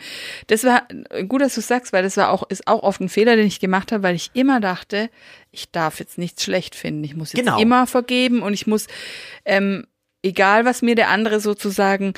Das war gut, dass du sagst, weil das war auch, ist auch oft ein Fehler, den ich gemacht habe, weil ich immer dachte, ich darf jetzt nichts schlecht finden. Ich muss jetzt Genau. immer vergeben und ich muss, ähm, egal was mir der andere sozusagen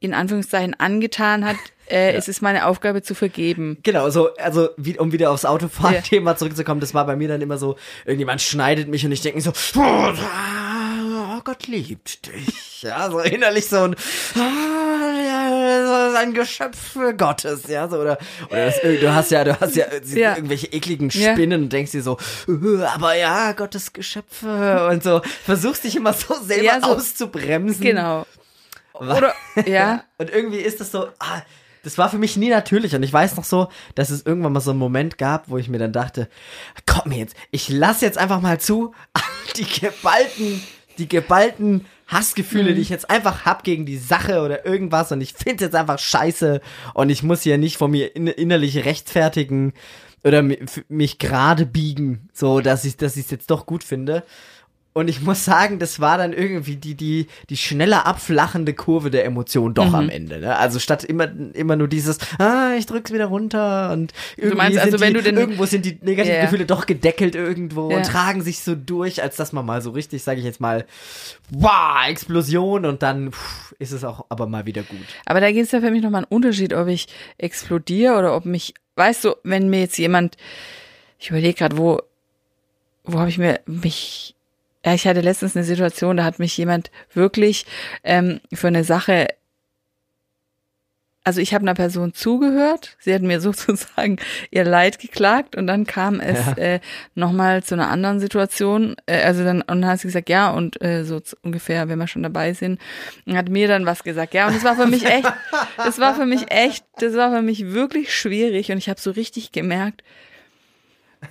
in Anführungszeichen angetan hat, äh, es ist meine Aufgabe zu vergeben. Genau, so, also, wie, um wieder aufs Autofahren-Thema zurückzukommen, das war bei mir dann immer so, irgendjemand schneidet mich und ich denke so, oh, Gott liebt dich. Ja, so innerlich so ein, ja, so ein Geschöpf Gottes, ja, so, oder, oder das, du hast ja, du hast ja, Ja. irgendwelche ekligen Ja. Spinnen und denkst dir so, äh, aber ja, Gottes Geschöpfe und so, versuchst dich immer so selber Ja, so- auszubremsen. Genau. Oder, ja. Und irgendwie ist das so, ah, das war für mich nie natürlich. Und ich weiß noch so, dass es irgendwann mal so einen Moment gab, wo ich mir dann dachte, komm jetzt, ich lass jetzt einfach mal zu, die geballten, die geballten Hassgefühle, die ich jetzt einfach hab gegen die Sache oder irgendwas und ich finde jetzt einfach scheiße und ich muss hier nicht von mir in, innerlich rechtfertigen oder mich gerade biegen, so dass ich dass ich es jetzt doch gut finde. Und ich muss sagen, das war dann irgendwie die, die, die schneller abflachende Kurve der Emotion doch am Ende. Ne? Also statt immer, immer nur dieses, ah, ich drück's wieder runter und irgendwie meinst also, sind wenn die, du den- irgendwo sind die negativen Ja. Gefühle doch gedeckelt irgendwo Ja. und tragen sich so durch, als dass man mal so richtig, sage ich jetzt mal, wow, Explosion und dann pff, ist es auch aber mal wieder gut. Aber da gibt es ja für mich nochmal einen Unterschied, ob ich explodiere oder ob mich, weißt du, wenn mir jetzt jemand, ich überlege gerade, wo, wo habe ich mir mich, ja, ich hatte letztens eine Situation, da hat mich jemand wirklich ähm, für eine Sache, also ich habe einer Person zugehört, sie hat mir sozusagen ihr Leid geklagt und dann kam es Ja. äh, nochmal zu einer anderen Situation, äh, also dann, und dann hat sie gesagt, ja, und äh, so ungefähr, wenn wir schon dabei sind, hat mir dann was gesagt, ja, und das war für mich echt, das war für mich echt, das war für mich wirklich schwierig und ich habe so richtig gemerkt,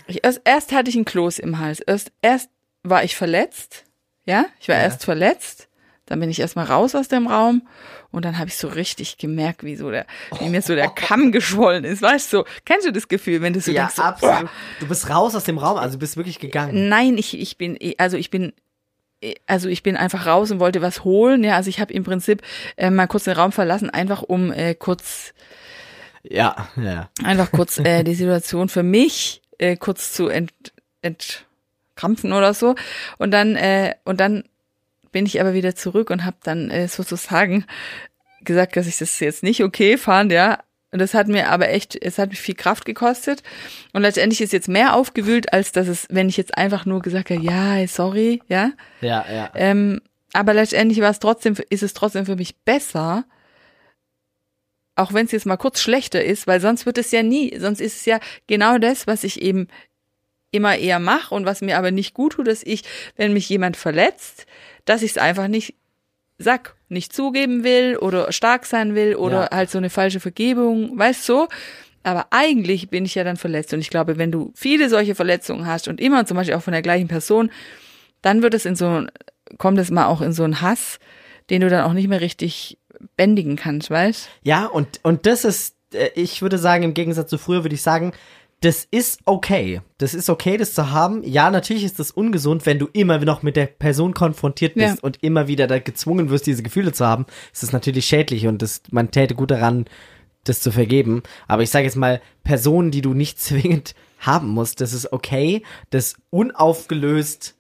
ich, erst, erst hatte ich ein Kloß im Hals, erst, erst war ich verletzt, ja, ich war Ja. erst verletzt, dann bin ich erstmal raus aus dem Raum und dann habe ich so richtig gemerkt, wie so der, wie mir so der Kamm geschwollen ist, weißt du, kennst du das Gefühl, wenn du so ja, denkst, so, absolut. Du bist raus aus dem Raum, also du bist wirklich gegangen. Nein, ich, ich bin, eh- also ich bin also ich bin einfach raus und wollte was holen. Ja, also ich habe im Prinzip äh, mal kurz den Raum verlassen, einfach um äh, kurz Ja, ja. einfach kurz äh, die Situation für mich äh, kurz zu ent, entkrampfen oder so. Und dann äh, und dann bin ich aber wieder zurück und habe dann äh, sozusagen gesagt, dass ich das jetzt nicht okay fand, ja. Und das hat mir aber echt, es hat mich viel Kraft gekostet. Und letztendlich ist jetzt mehr aufgewühlt, als dass es, wenn ich jetzt einfach nur gesagt habe, ja, sorry, ja. Ja, ja. Ähm, aber letztendlich war es trotzdem, ist es trotzdem für mich besser, auch wenn es jetzt mal kurz schlechter ist, weil sonst wird es ja nie, sonst ist es ja genau das, was ich eben immer eher mache und was mir aber nicht gut tut, dass ich, wenn mich jemand verletzt, dass ich es einfach nicht sag, nicht zugeben will oder stark sein will oder Ja. halt so eine falsche Vergebung, weißt so. Aber eigentlich bin ich ja dann verletzt und ich glaube, wenn du viele solche Verletzungen hast und immer zum Beispiel auch von der gleichen Person, dann wird es in so, kommt es mal auch in so einen Hass, den du dann auch nicht mehr richtig bändigen kannst, weißt? Ja, und, und das ist, äh, ich würde sagen, im Gegensatz zu früher würde ich sagen, das ist okay. Das ist okay, das zu haben. Ja, natürlich ist das ungesund, wenn du immer noch mit der Person konfrontiert bist Ja. und immer wieder da gezwungen wirst, diese Gefühle zu haben. Das ist natürlich schädlich und das, man täte gut daran, das zu vergeben. Aber ich sage jetzt mal, Personen, die du nicht zwingend haben musst, das ist okay. Das unaufgelöst.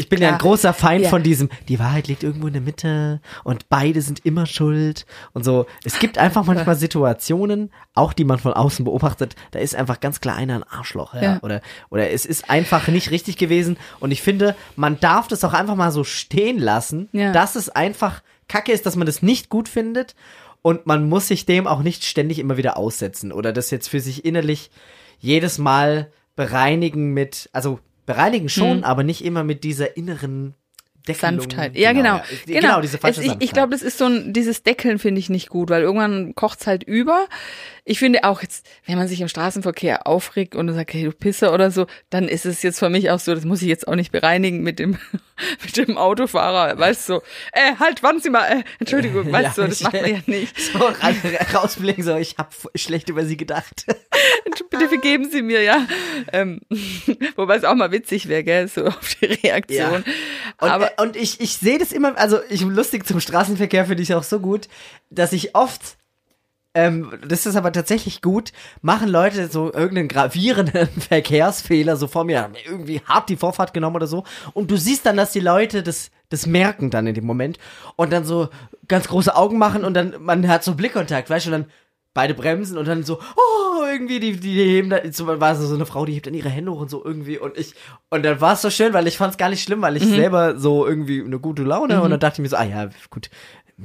Ich bin ja, Klar. ein großer Feind Ja. von diesem, die Wahrheit liegt irgendwo in der Mitte und beide sind immer schuld und so. Es gibt einfach manchmal Situationen, auch die man von außen beobachtet, da ist einfach ganz klar einer ein Arschloch, ja. Ja. Oder, oder es ist einfach nicht richtig gewesen und ich finde, man darf das auch einfach mal so stehen lassen, Ja. dass es einfach kacke ist, dass man das nicht gut findet und man muss sich dem auch nicht ständig immer wieder aussetzen oder das jetzt für sich innerlich jedes Mal bereinigen mit, also bereinigen schon, Mhm. aber nicht immer mit dieser inneren Deckelung. Sanftheit. Ja, genau. ja. Genau, diese falsche es, ich, ich glaube, das ist so ein, dieses Deckeln finde ich nicht gut, weil irgendwann kocht's halt über. Ich finde auch jetzt, wenn man sich im Straßenverkehr aufregt und sagt, hey, du Pisser oder so, dann ist es jetzt für mich auch so, das muss ich jetzt auch nicht bereinigen mit dem, mit dem Autofahrer, weißt du, so, äh, halt, warten Sie mal, äh, Entschuldigung, weißt du, das macht man ja nicht. So ra- rausblicken, so, ich habe schlecht über sie gedacht. Bitte vergeben Sie mir, ja. Ähm, wobei es auch mal witzig wäre, gell, so auf die Reaktion. Und, Aber äh, und ich, ich sehe das immer, also ich lustig zum Straßenverkehr finde ich auch so gut, dass ich oft, ähm, das ist aber tatsächlich gut, machen Leute so irgendeinen gravierenden Verkehrsfehler so vor mir, irgendwie hart die Vorfahrt genommen oder so. Und du siehst dann, dass die Leute das, das merken dann in dem Moment und dann so ganz große Augen machen und dann, man hat so Blickkontakt, weißt du, und dann beide bremsen und dann so, oh, irgendwie, die, die heben da, so war so so eine Frau, die hebt dann ihre Hände hoch und so irgendwie und ich, und dann war es so schön, weil ich fand es gar nicht schlimm, weil ich selber so irgendwie eine gute Laune und dann dachte ich mir so, ah ja, gut,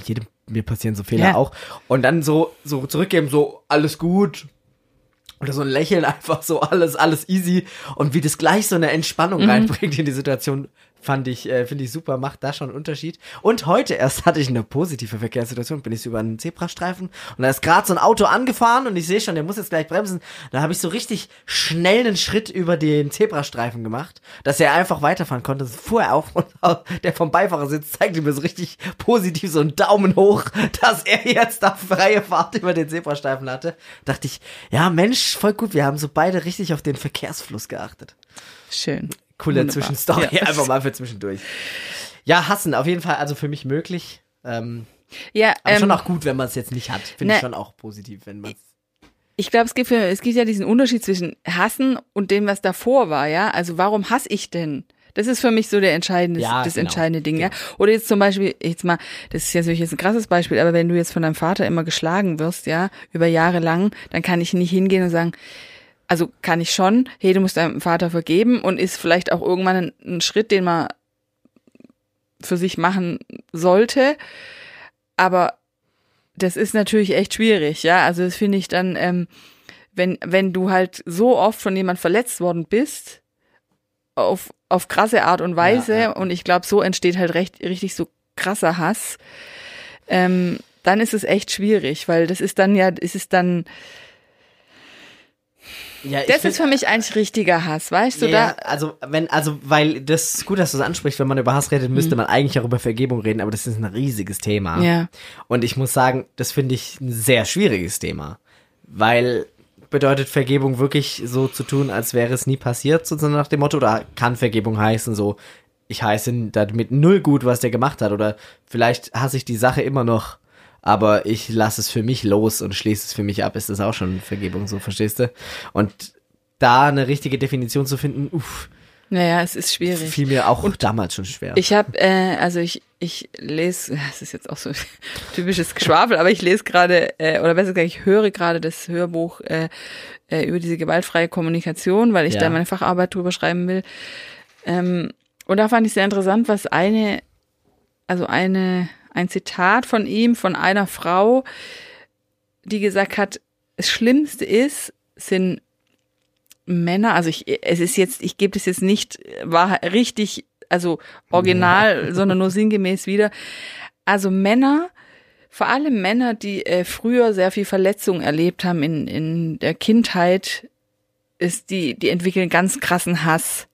jedem, mir passieren so Fehler Ja. auch. Und dann so, so zurückgeben, so, alles gut. Oder so ein Lächeln, einfach so, alles, alles easy. Und wie das gleich so eine Entspannung reinbringt in die Situation, fand ich, äh, finde ich super, macht da schon einen Unterschied. Und heute erst hatte ich eine positive Verkehrssituation, bin ich so über einen Zebrastreifen und da ist gerade so ein Auto angefahren und ich sehe schon, der muss jetzt gleich bremsen. Da habe ich so richtig schnell einen Schritt über den Zebrastreifen gemacht, dass er einfach weiterfahren konnte. Das fuhr er auf und der vom Beifahrersitz zeigte mir so richtig positiv so einen Daumen hoch, dass er jetzt da freie Fahrt über den Zebrastreifen hatte. Dachte ich, ja Mensch, voll gut, wir haben so beide richtig auf den Verkehrsfluss geachtet. schön. Coole Wunderbar. Zwischenstory, Ja. einfach mal für zwischendurch. Ja, hassen, auf jeden Fall, also für mich möglich. Ähm, Ja, aber ähm, schon auch gut, wenn man es jetzt nicht hat. Finde ich ne- schon auch positiv, wenn man ich glaube, es gibt, es gibt ja diesen Unterschied zwischen Hassen und dem, was davor war, ja. Also warum hasse ich denn? Das ist für mich so der entscheidende, Ja, das genau, entscheidende Ding, ja. Oder jetzt zum Beispiel, jetzt mal, das ist ja natürlich jetzt ein krasses Beispiel, aber wenn du jetzt von deinem Vater immer geschlagen wirst, ja, über Jahre lang, dann kann ich nicht hingehen und sagen, also kann ich schon, hey, du musst deinem Vater vergeben und ist vielleicht auch irgendwann ein, ein Schritt, den man für sich machen sollte. Aber das ist natürlich echt schwierig, ja. Also das finde ich dann, ähm, wenn, wenn du halt so oft von jemand verletzt worden bist, auf, auf krasse Art und Weise, Ja, ja. und ich glaube, so entsteht halt recht, richtig so krasser Hass, ähm, dann ist es echt schwierig, weil das ist dann ja, es ist dann, Ja, das find- ist für mich eigentlich richtiger Hass, weißt du, ja, da, also wenn, also weil das ist gut, dass du es ansprichst, wenn man über Hass redet, müsste man eigentlich auch über Vergebung reden, aber das ist ein riesiges Thema. Mhm. Ja. Und ich muss sagen, das finde ich ein sehr schwieriges Thema. Weil bedeutet Vergebung wirklich so zu tun, als wäre es nie passiert, sozusagen nach dem Motto, oder kann Vergebung heißen, so, ich heiße damit null gut, was der gemacht hat. Oder vielleicht hasse ich die Sache immer noch, aber ich lasse es für mich los und schließe es für mich ab. Ist das auch schon Vergebung, so verstehst du? Und da eine richtige Definition zu finden, uff, Naja, es ist schwierig. fiel mir auch damals schon schwer. Ich habe, äh, also ich, ich lese, das ist jetzt auch so typisches Geschwafel, aber ich lese gerade, äh, oder besser gesagt, ich höre gerade das Hörbuch äh, äh, über diese gewaltfreie Kommunikation, weil ich Ja. da meine Facharbeit drüber schreiben will. Ähm, und da fand ich sehr interessant, was eine, also eine, ein Zitat von ihm, von einer Frau, die gesagt hat, das Schlimmste ist, sind Männer, also ich, es ist jetzt, ich gebe das jetzt nicht war richtig, also original, sondern nur sinngemäß wieder. Also Männer, vor allem Männer, die äh, früher sehr viel Verletzung erlebt haben in, in der Kindheit, ist die, die entwickeln ganz krassen Hass.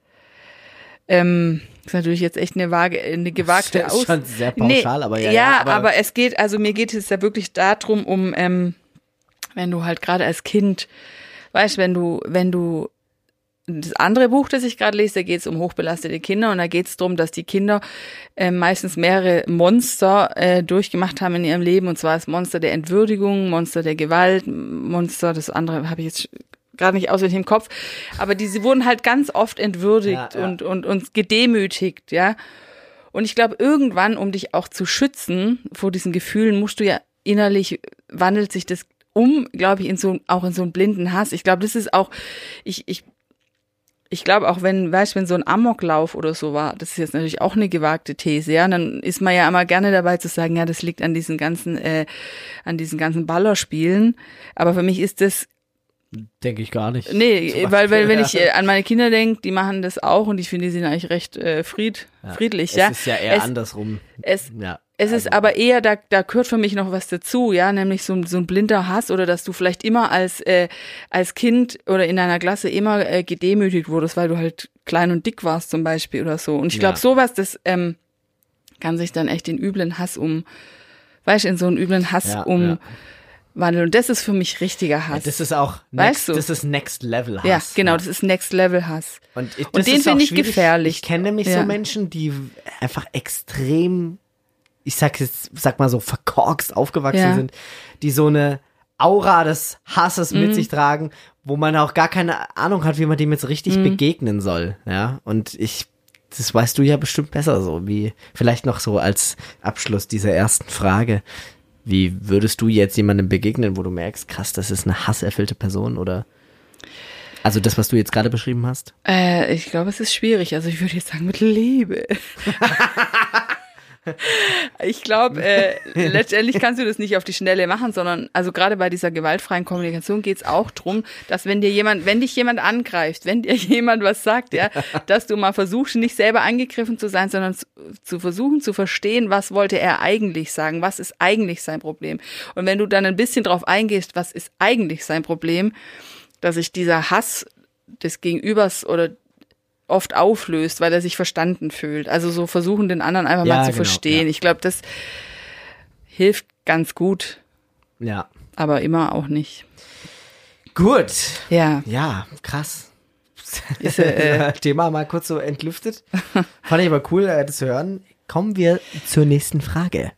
Ähm, ist natürlich jetzt echt eine, vage, eine gewagte Das ist schon sehr pauschal, aber ja, ja, ja, aber, aber- es geht, also mir geht es ja wirklich darum, um, ähm, wenn du halt gerade als Kind, weißt, wenn du, wenn du das andere Buch, das ich gerade lese, da geht es um hochbelastete Kinder und da geht es darum, dass die Kinder äh, meistens mehrere Monster äh, durchgemacht haben in ihrem Leben. Und zwar das Monster der Entwürdigung, Monster der Gewalt, Monster, das andere habe ich jetzt gerade nicht auswendig im Kopf, aber diese wurden halt ganz oft entwürdigt Ja, ja. und und und gedemütigt, ja. Und ich glaube, irgendwann, um dich auch zu schützen vor diesen Gefühlen, musst du ja innerlich wandelt sich das um, glaube ich, in so auch in so einen blinden Hass. Ich glaube, das ist auch, ich, ich, ich glaube auch, wenn, weißt, wenn so ein Amoklauf oder so war, das ist jetzt natürlich auch eine gewagte These, ja, dann ist man ja immer gerne dabei zu sagen, ja, das liegt an diesen ganzen, äh, an diesen ganzen Ballerspielen. Aber für mich ist das Denke ich gar nicht. Nee, Zum weil, weil wenn ich äh, an meine Kinder denke, die machen das auch und ich finde, die sind eigentlich recht äh, fried, friedlich, es ja. ist ja eher es, andersrum. Es, Ja. es ist aber eher, da, da gehört für mich noch was dazu, ja, nämlich so, ein- so ein blinder Hass oder dass du vielleicht immer als, äh, als Kind oder in deiner Klasse immer äh, gedemütigt wurdest, weil du halt klein und dick warst zum Beispiel oder so. Und ich glaube, Ja. sowas, das ähm, kann sich dann echt in üblen Hass um, weißt du, in so einen üblen Hass Ja, umwandeln. ja. Und das ist für mich richtiger Hass. Das ist auch Weißt next, du? das ist Next Level Hass. ja, genau, das ist Next Level Hass. Und, ich, Und den finde ich gefährlich. Ich kenne nämlich Ja. so Menschen, die einfach extrem, ich sag jetzt, sag mal so verkorkst aufgewachsen Ja. sind, die so eine Aura des Hasses Mhm. mit sich tragen, wo man auch gar keine Ahnung hat, wie man dem jetzt richtig Mhm. begegnen soll. Ja, und ich, das weißt du ja bestimmt besser so, wie, vielleicht noch so als Abschluss dieser ersten Frage. Wie würdest du jetzt jemandem begegnen, wo du merkst, krass, das ist eine hasserfüllte Person oder? Also das, was du jetzt gerade beschrieben hast? Äh, ich glaube, es ist schwierig. Also ich würde jetzt sagen mit Liebe. ich glaube, äh, letztendlich kannst du das nicht auf die Schnelle machen, sondern also gerade bei dieser gewaltfreien Kommunikation geht es auch drum, dass wenn dir jemand, wenn dich jemand angreift, wenn dir jemand was sagt, ja, dass du mal versuchst, nicht selber angegriffen zu sein, sondern zu, zu versuchen zu verstehen, was wollte er eigentlich sagen, was ist eigentlich sein Problem. Und wenn du dann ein bisschen drauf eingehst, was ist eigentlich sein Problem, dass sich dieser Hass des Gegenübers oder oft auflöst, weil er sich verstanden fühlt. Also so versuchen, den anderen einfach Ja, mal zu genau, verstehen. ja. Ich glaube, das hilft ganz gut, Ja. aber immer auch nicht. Gut. Ja, Ja, krass. Ist, äh, Thema mal kurz so entlüftet. Fand ich aber cool, äh, das zu hören. Kommen wir zur nächsten Frage.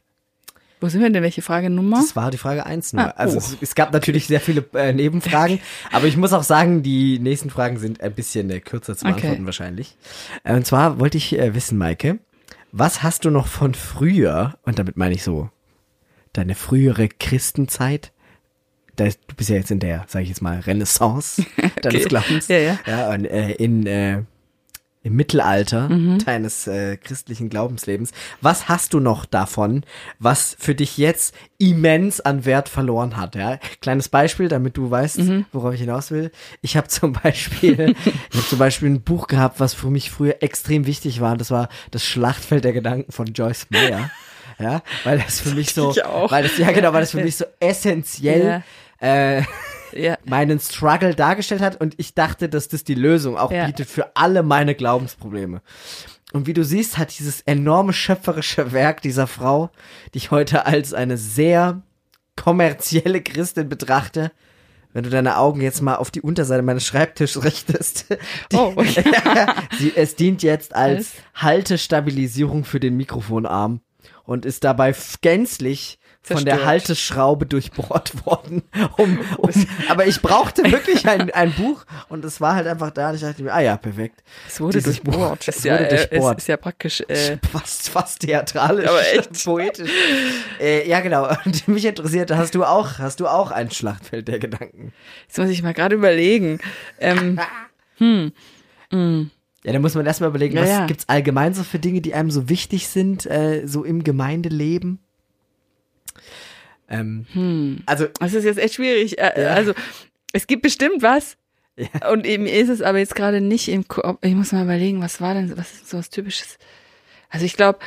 Wo sind wir denn? Welche Frage Nummer? Das war die Frage eins nur. Ah, also oh. es, es gab natürlich sehr viele äh, Nebenfragen, aber ich muss auch sagen, die nächsten Fragen sind ein bisschen äh, kürzer zu Okay. beantworten wahrscheinlich. Äh, und zwar wollte ich äh, wissen, Maike, was hast du noch von früher, und damit meine ich so, deine frühere Christenzeit? Da, du bist ja jetzt in der, sage ich jetzt mal, Renaissance deines Okay. Glaubens. Ja, ja. Ja, und äh, in, äh, im Mittelalter Mhm. deines äh, christlichen Glaubenslebens. Was hast du noch davon, was für dich jetzt immens an Wert verloren hat? Ja? Kleines Beispiel, damit du weißt, Mhm. worauf ich hinaus will. Ich habe zum Beispiel, ich habe zum Beispiel ein Buch gehabt, was für mich früher extrem wichtig war. Das war das Schlachtfeld der Gedanken von Joyce Meyer. Ja, weil das für mich so, weil das ja genau, weil das für mich so essentiell äh, Ja, meinen Struggle dargestellt hat und ich dachte, dass das die Lösung auch Ja. bietet für alle meine Glaubensprobleme. Und wie du siehst, hat dieses enorme schöpferische Werk dieser Frau, die ich heute als eine sehr kommerzielle Christin betrachte, wenn du deine Augen jetzt mal auf die Unterseite meines Schreibtisches richtest. Die, Oh. sie, es dient jetzt als? Haltestabilisierung für den Mikrofonarm und ist dabei f- gänzlich von der Zerstört. Halteschraube durchbohrt worden. Um, um, aber ich brauchte wirklich ein, ein Buch und es war halt einfach da und ich dachte mir, ah ja, perfekt. Es wurde Dieses durchbohrt. Buch, Es ist ja, wurde äh, durchbohrt. Es ist ja praktisch, äh, Fast, fast theatralisch, Aber echt. poetisch. Äh, ja, genau. Und mich interessiert, hast du auch, hast du auch ein Schlachtfeld der Gedanken? jetzt muss ich mal gerade überlegen. Ähm, Ja, da muss man erstmal überlegen, Ja, was ja. gibt's allgemein so für Dinge, die einem so wichtig sind, äh, so im Gemeindeleben? Ähm, Also, das ist jetzt echt schwierig. Äh, Ja. Also, es gibt bestimmt was. Ja. Und eben ist es aber jetzt gerade nicht im Kopf. Ich muss mal überlegen, was war denn, was ist so was Typisches? Also ich glaube,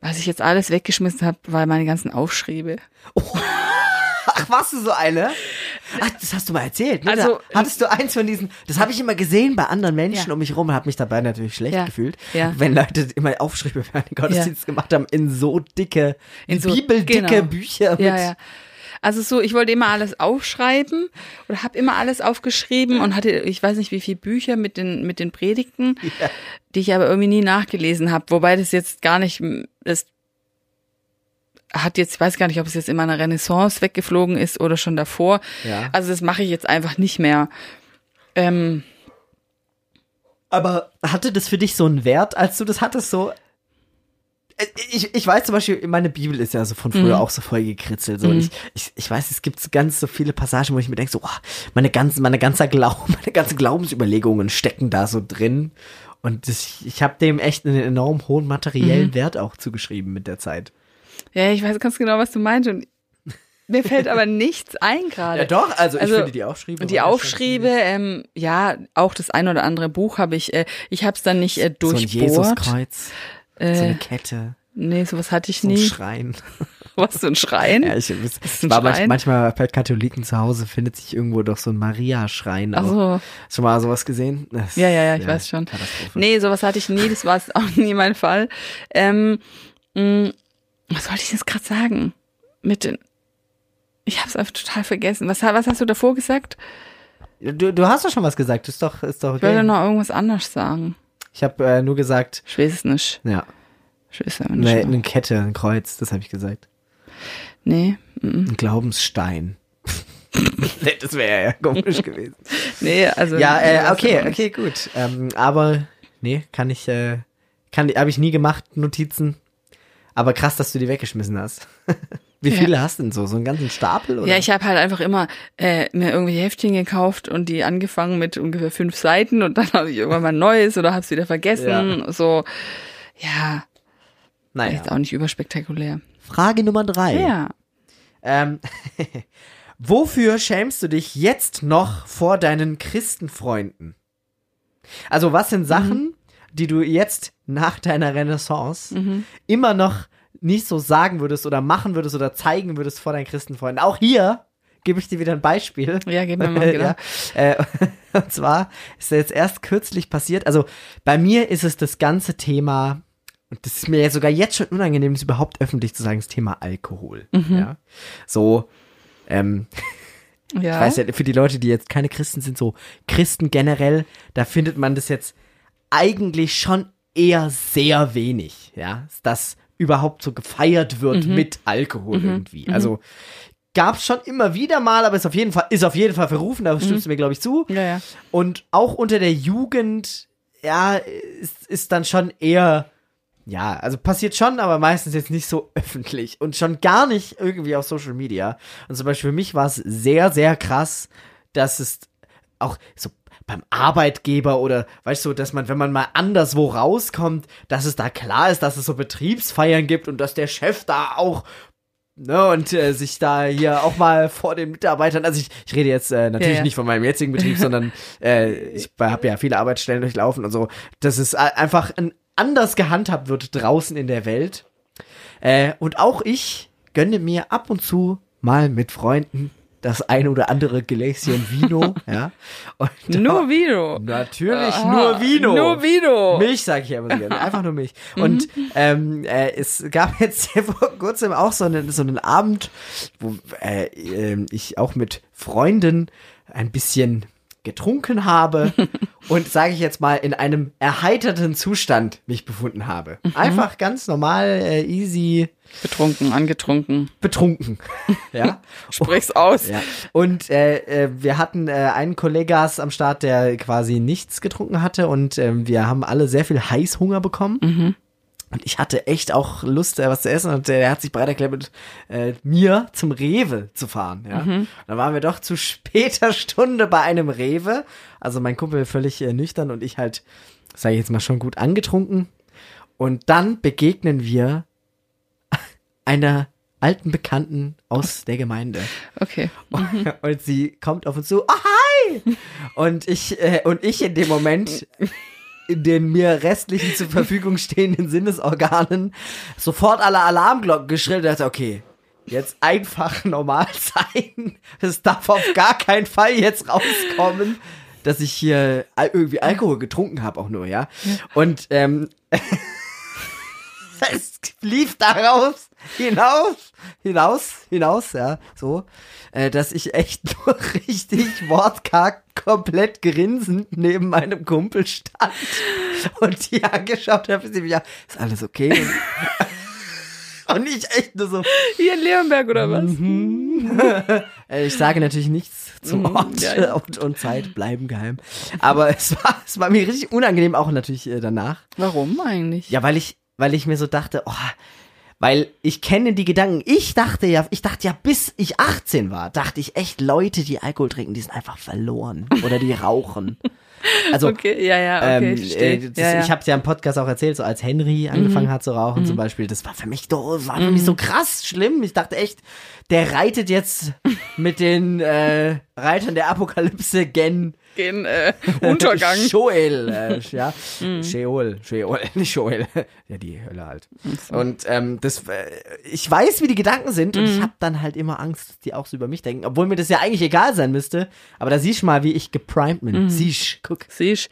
was ich jetzt alles weggeschmissen habe, war meine ganzen Aufschriebe. ach, warst du so eine? Ach, das hast du mal erzählt. Ne? Also, da hattest du eins von diesen, das habe ich immer gesehen bei anderen Menschen Ja. um mich rum und habe mich dabei natürlich schlecht Ja. gefühlt. Ja. Wenn Leute immer Aufschriebe für einen Gottesdienst gemacht haben in so dicke, In so- bibeldicke genau. Bücher. Mit, Ja, ja. Also so, ich wollte immer alles aufschreiben oder habe immer alles aufgeschrieben und hatte, ich weiß nicht, wie viele Bücher mit den mit den Predigten, die ich aber irgendwie nie nachgelesen habe. Wobei das jetzt gar nicht, das hat jetzt, ich weiß gar nicht, ob es jetzt in meiner Renaissance weggeflogen ist oder schon davor. Ja. Also das mache ich jetzt einfach nicht mehr. Ähm, Aber hatte das für dich so einen Wert, als du das hattest, so? Ich, ich weiß zum Beispiel, meine Bibel ist ja so von früher Mhm. auch so voll gekritzelt. So. Und ich, ich, ich weiß, es gibt so ganz so viele Passagen, wo ich mir denke, so, oh, meine ganzen, meine ganze Glauben, meine ganzen Glaubensüberlegungen stecken da so drin. Und das, ich habe dem echt einen enorm hohen materiellen Mhm. Wert auch zugeschrieben mit der Zeit. Ja, ich weiß ganz genau, was du meinst und mir fällt aber nichts ein gerade. Ja doch, also, Also, ich finde die Aufschriebe. Und die ja Aufschriebe, ähm, ja, auch das ein oder andere Buch habe ich, äh, ich habe es dann nicht äh, So ein durchbohrt. Jesuskreuz, so eine äh, Kette, nee, sowas hatte ich so ein nie. Schrein. Was, so ein Schrein? Ja, ich, es, es ein war manch, Schrein? manchmal bei Katholiken zu Hause findet sich irgendwo doch so ein Maria-Schrein. Ach so. Schon mal sowas gesehen? Das, Ja, ja, ja, ich weiß schon. Nee, sowas hatte ich nie, das war es auch nie mein Fall. Ähm, mh, was wollte ich jetzt gerade sagen? Mit den, ich habe es einfach total vergessen. Was, was hast du davor gesagt? Du, du hast doch schon was gesagt, ist doch, ist doch Ich wollte okay. noch irgendwas anderes sagen. Ich habe äh, nur gesagt, Ich weiß es nicht. ja, Ich weiß es nicht. eine, mehr. eine Kette, ein Kreuz, das habe ich gesagt. Nee, mm, Ein Glaubensstein. nee, das wäre ja komisch gewesen. nee, also. Ja, nee, äh, okay, okay, gut. Ähm, aber nee, kann ich, äh, kann, habe ich nie gemacht, Notizen. Aber krass, dass du die weggeschmissen hast. Wie Ja. viele hast du denn so? So einen ganzen Stapel? Oder? Ja, ich habe halt einfach immer äh, mir irgendwelche Heftchen gekauft und die angefangen mit ungefähr fünf Seiten und dann habe ich irgendwann mal ein neues oder habe es wieder vergessen. So, ja, naja. ist auch nicht überspektakulär. Frage Nummer drei. Ja. Ähm, wofür schämst du dich jetzt noch vor deinen Christenfreunden? Also was sind Sachen, die du jetzt nach deiner Renaissance immer noch nicht so sagen würdest oder machen würdest oder zeigen würdest vor deinen Christenfreunden? Auch hier gebe ich dir wieder ein Beispiel. Ja, gib mir mal, genau. ja, äh, und zwar ist jetzt erst kürzlich passiert, also bei mir ist es das ganze Thema, und das ist mir ja sogar jetzt schon unangenehm, das überhaupt öffentlich zu sagen, das Thema Alkohol. Mhm. Ja. So, ähm, Ja. ich weiß ja, für die Leute, die jetzt keine Christen sind, so Christen generell, da findet man das jetzt eigentlich schon eher sehr wenig, ja, dass überhaupt so gefeiert wird Mhm. mit Alkohol irgendwie. Also gab's schon immer wieder mal, aber ist auf jeden Fall, ist auf jeden Fall verrufen, da stimmst du mir, glaube ich, zu. ja, ja. Und auch unter der Jugend, ja, ist, ist dann schon eher, ja, also passiert schon, aber meistens jetzt nicht so öffentlich und schon gar nicht irgendwie auf Social Media. Und zum Beispiel für mich war es sehr, sehr krass, dass es auch so beim Arbeitgeber oder weißt du, dass man, wenn man mal anderswo rauskommt, dass es da klar ist, dass es so Betriebsfeiern gibt und dass der Chef da auch Ne, und äh, sich da hier auch mal vor den Mitarbeitern, also ich, ich rede jetzt äh, natürlich Ja, ja. nicht von meinem jetzigen Betrieb, sondern äh, ich habe ja viele Arbeitsstellen durchlaufen und so, dass es einfach ein, anders gehandhabt wird draußen in der Welt. Äh, und auch ich gönne mir ab und zu mal mit Freunden das ein oder andere Gläschen Vino, ja. Und Nur Vino. Natürlich Aha, nur Vino. Nur Vino. Milch sage ich ja immer gerne. Einfach nur Milch. Und ähm, äh, es gab jetzt vor kurzem auch so einen, so einen Abend, wo äh, ähm, ich auch mit Freunden ein bisschen getrunken habe und sage ich jetzt mal in einem erheiterten Zustand mich befunden habe. Einfach ganz normal, äh, easy Betrunken, angetrunken. betrunken. ja. Sprich's aus. Ja. Und äh, äh, wir hatten äh, einen Kollegas am Start, der quasi nichts getrunken hatte und ähm, wir haben alle sehr viel Heißhunger bekommen. Und ich hatte echt auch Lust, was zu essen und er hat sich bereit erklärt, mit äh, mir zum Rewe zu fahren. Ja? Dann waren wir doch zu später Stunde bei einem Rewe. Also mein Kumpel völlig äh, nüchtern und ich halt, sage ich jetzt mal, schon gut angetrunken. Und dann begegnen wir einer alten Bekannten aus der Gemeinde. Okay. Und sie kommt auf uns zu, oh, hi! Und ich, äh, und ich in dem Moment, in den mir restlichen zur Verfügung stehenden Sinnesorganen, sofort alle Alarmglocken geschrillt und dachte, okay, jetzt einfach normal sein. Es darf auf gar keinen Fall jetzt rauskommen, dass ich hier irgendwie Alkohol getrunken habe, auch nur, ja. Und ähm, es lief daraus hinaus, hinaus, hinaus, ja, so, äh, dass ich echt nur richtig wortkarg komplett grinsend neben meinem Kumpel stand und die angeschaut habe, sie mich, ja, ist alles okay? Und, ich echt nur so, Hier in Leonberg oder was? äh, ich sage natürlich nichts zum Mhm, Ort ja, ja. Und, und Zeit, bleiben geheim. Aber es war, es war mir richtig unangenehm, auch natürlich äh, danach. Warum eigentlich? Ja, weil ich, weil ich mir so dachte, oh, weil ich kenne die Gedanken. Ich dachte ja, ich dachte ja, bis ich 18 war, dachte ich echt, Leute, die Alkohol trinken, die sind einfach verloren. Oder die rauchen. Also, Okay, ja, ja, okay, ähm, äh, das, ja, ja. ich habe ja im Podcast auch erzählt, so als Henry angefangen hat zu rauchen zum Beispiel, das war für mich doch, war für mich so krass schlimm. Ich dachte echt, der reitet jetzt mit den äh, Reitern der Apokalypse gen Gen äh, Untergang. Joel, äh, ja. Mhm. Sheol, Sheol, nicht Joel. Ja, die Hölle halt. Und ähm, das, äh, ich weiß, wie die Gedanken sind und Mhm. ich habe dann halt immer Angst, dass die auch so über mich denken, obwohl mir das ja eigentlich egal sein müsste. Aber da siehst du mal, wie ich geprimed bin. Mhm. Siehst, guck. Siehst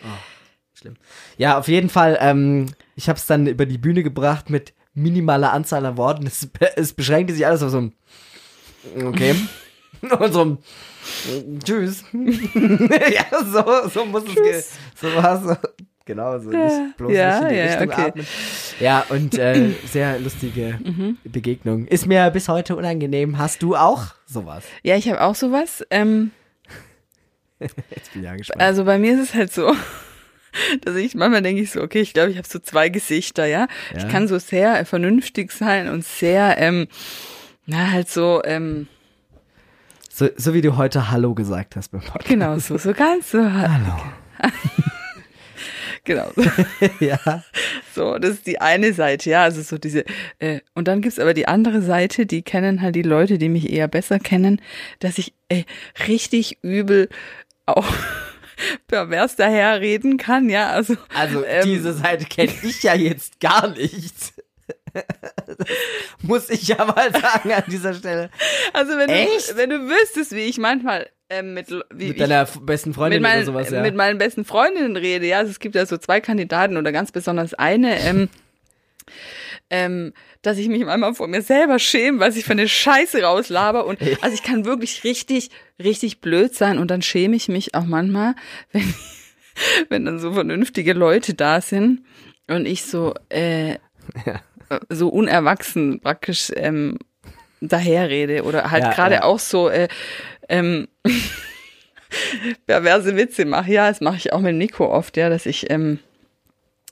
Schlimm. Ja, auf jeden Fall, ähm, ich habe es dann über die Bühne gebracht mit minimaler Anzahl an Worten. Es, es beschränkte sich alles auf so ein Okay. Und so Tschüss. ja, so, so muss es gehen. So war so. Genau, so nicht bloß Ja, nicht in die ja, Richtung okay. atmen. Ja, und äh, sehr lustige Mhm. Begegnung. Ist mir bis heute unangenehm. Hast du auch sowas? Ja, ich habe auch sowas. Ähm, Jetzt bin ich ja gespannt. also bei mir ist es halt so, dass ich manchmal denke ich so, okay, ich glaube, ich habe so zwei Gesichter, ja? Ja. Ich kann so sehr vernünftig sein und sehr, ähm, na halt so, ähm, so, so wie du heute Hallo gesagt hast beim Podcast. genau so, so ganz so, Hallo. genau. ja. So, das ist die eine Seite, ja, also so diese, äh, und dann gibt's aber die andere Seite, die kennen halt die Leute, die mich eher besser kennen, dass ich äh, richtig übel auch pervers daherreden kann, ja, also Also Ähm. diese Seite kenne ich ja jetzt gar nicht. Muss ich ja mal sagen an dieser Stelle. Also wenn Echt? du wenn du wüsstest, wie ich manchmal ähm, mit wie Mit ich deiner f- besten Freundin mit meinen, oder sowas, ja. mit meinen besten Freundinnen rede, ja, also es gibt ja so zwei Kandidaten oder ganz besonders eine, ähm, ähm, dass ich mich manchmal vor mir selber schäme, was ich für eine Scheiße rauslaber und also ich kann wirklich richtig, richtig blöd sein und dann schäme ich mich auch manchmal, wenn, wenn dann so vernünftige Leute da sind und ich so, äh, so unerwachsen praktisch ähm, daherrede oder halt Ja, gerade ja. auch so äh, ähm, perverse Witze mache. Ja, das mache ich auch mit Nico oft, ja, dass ich, ähm,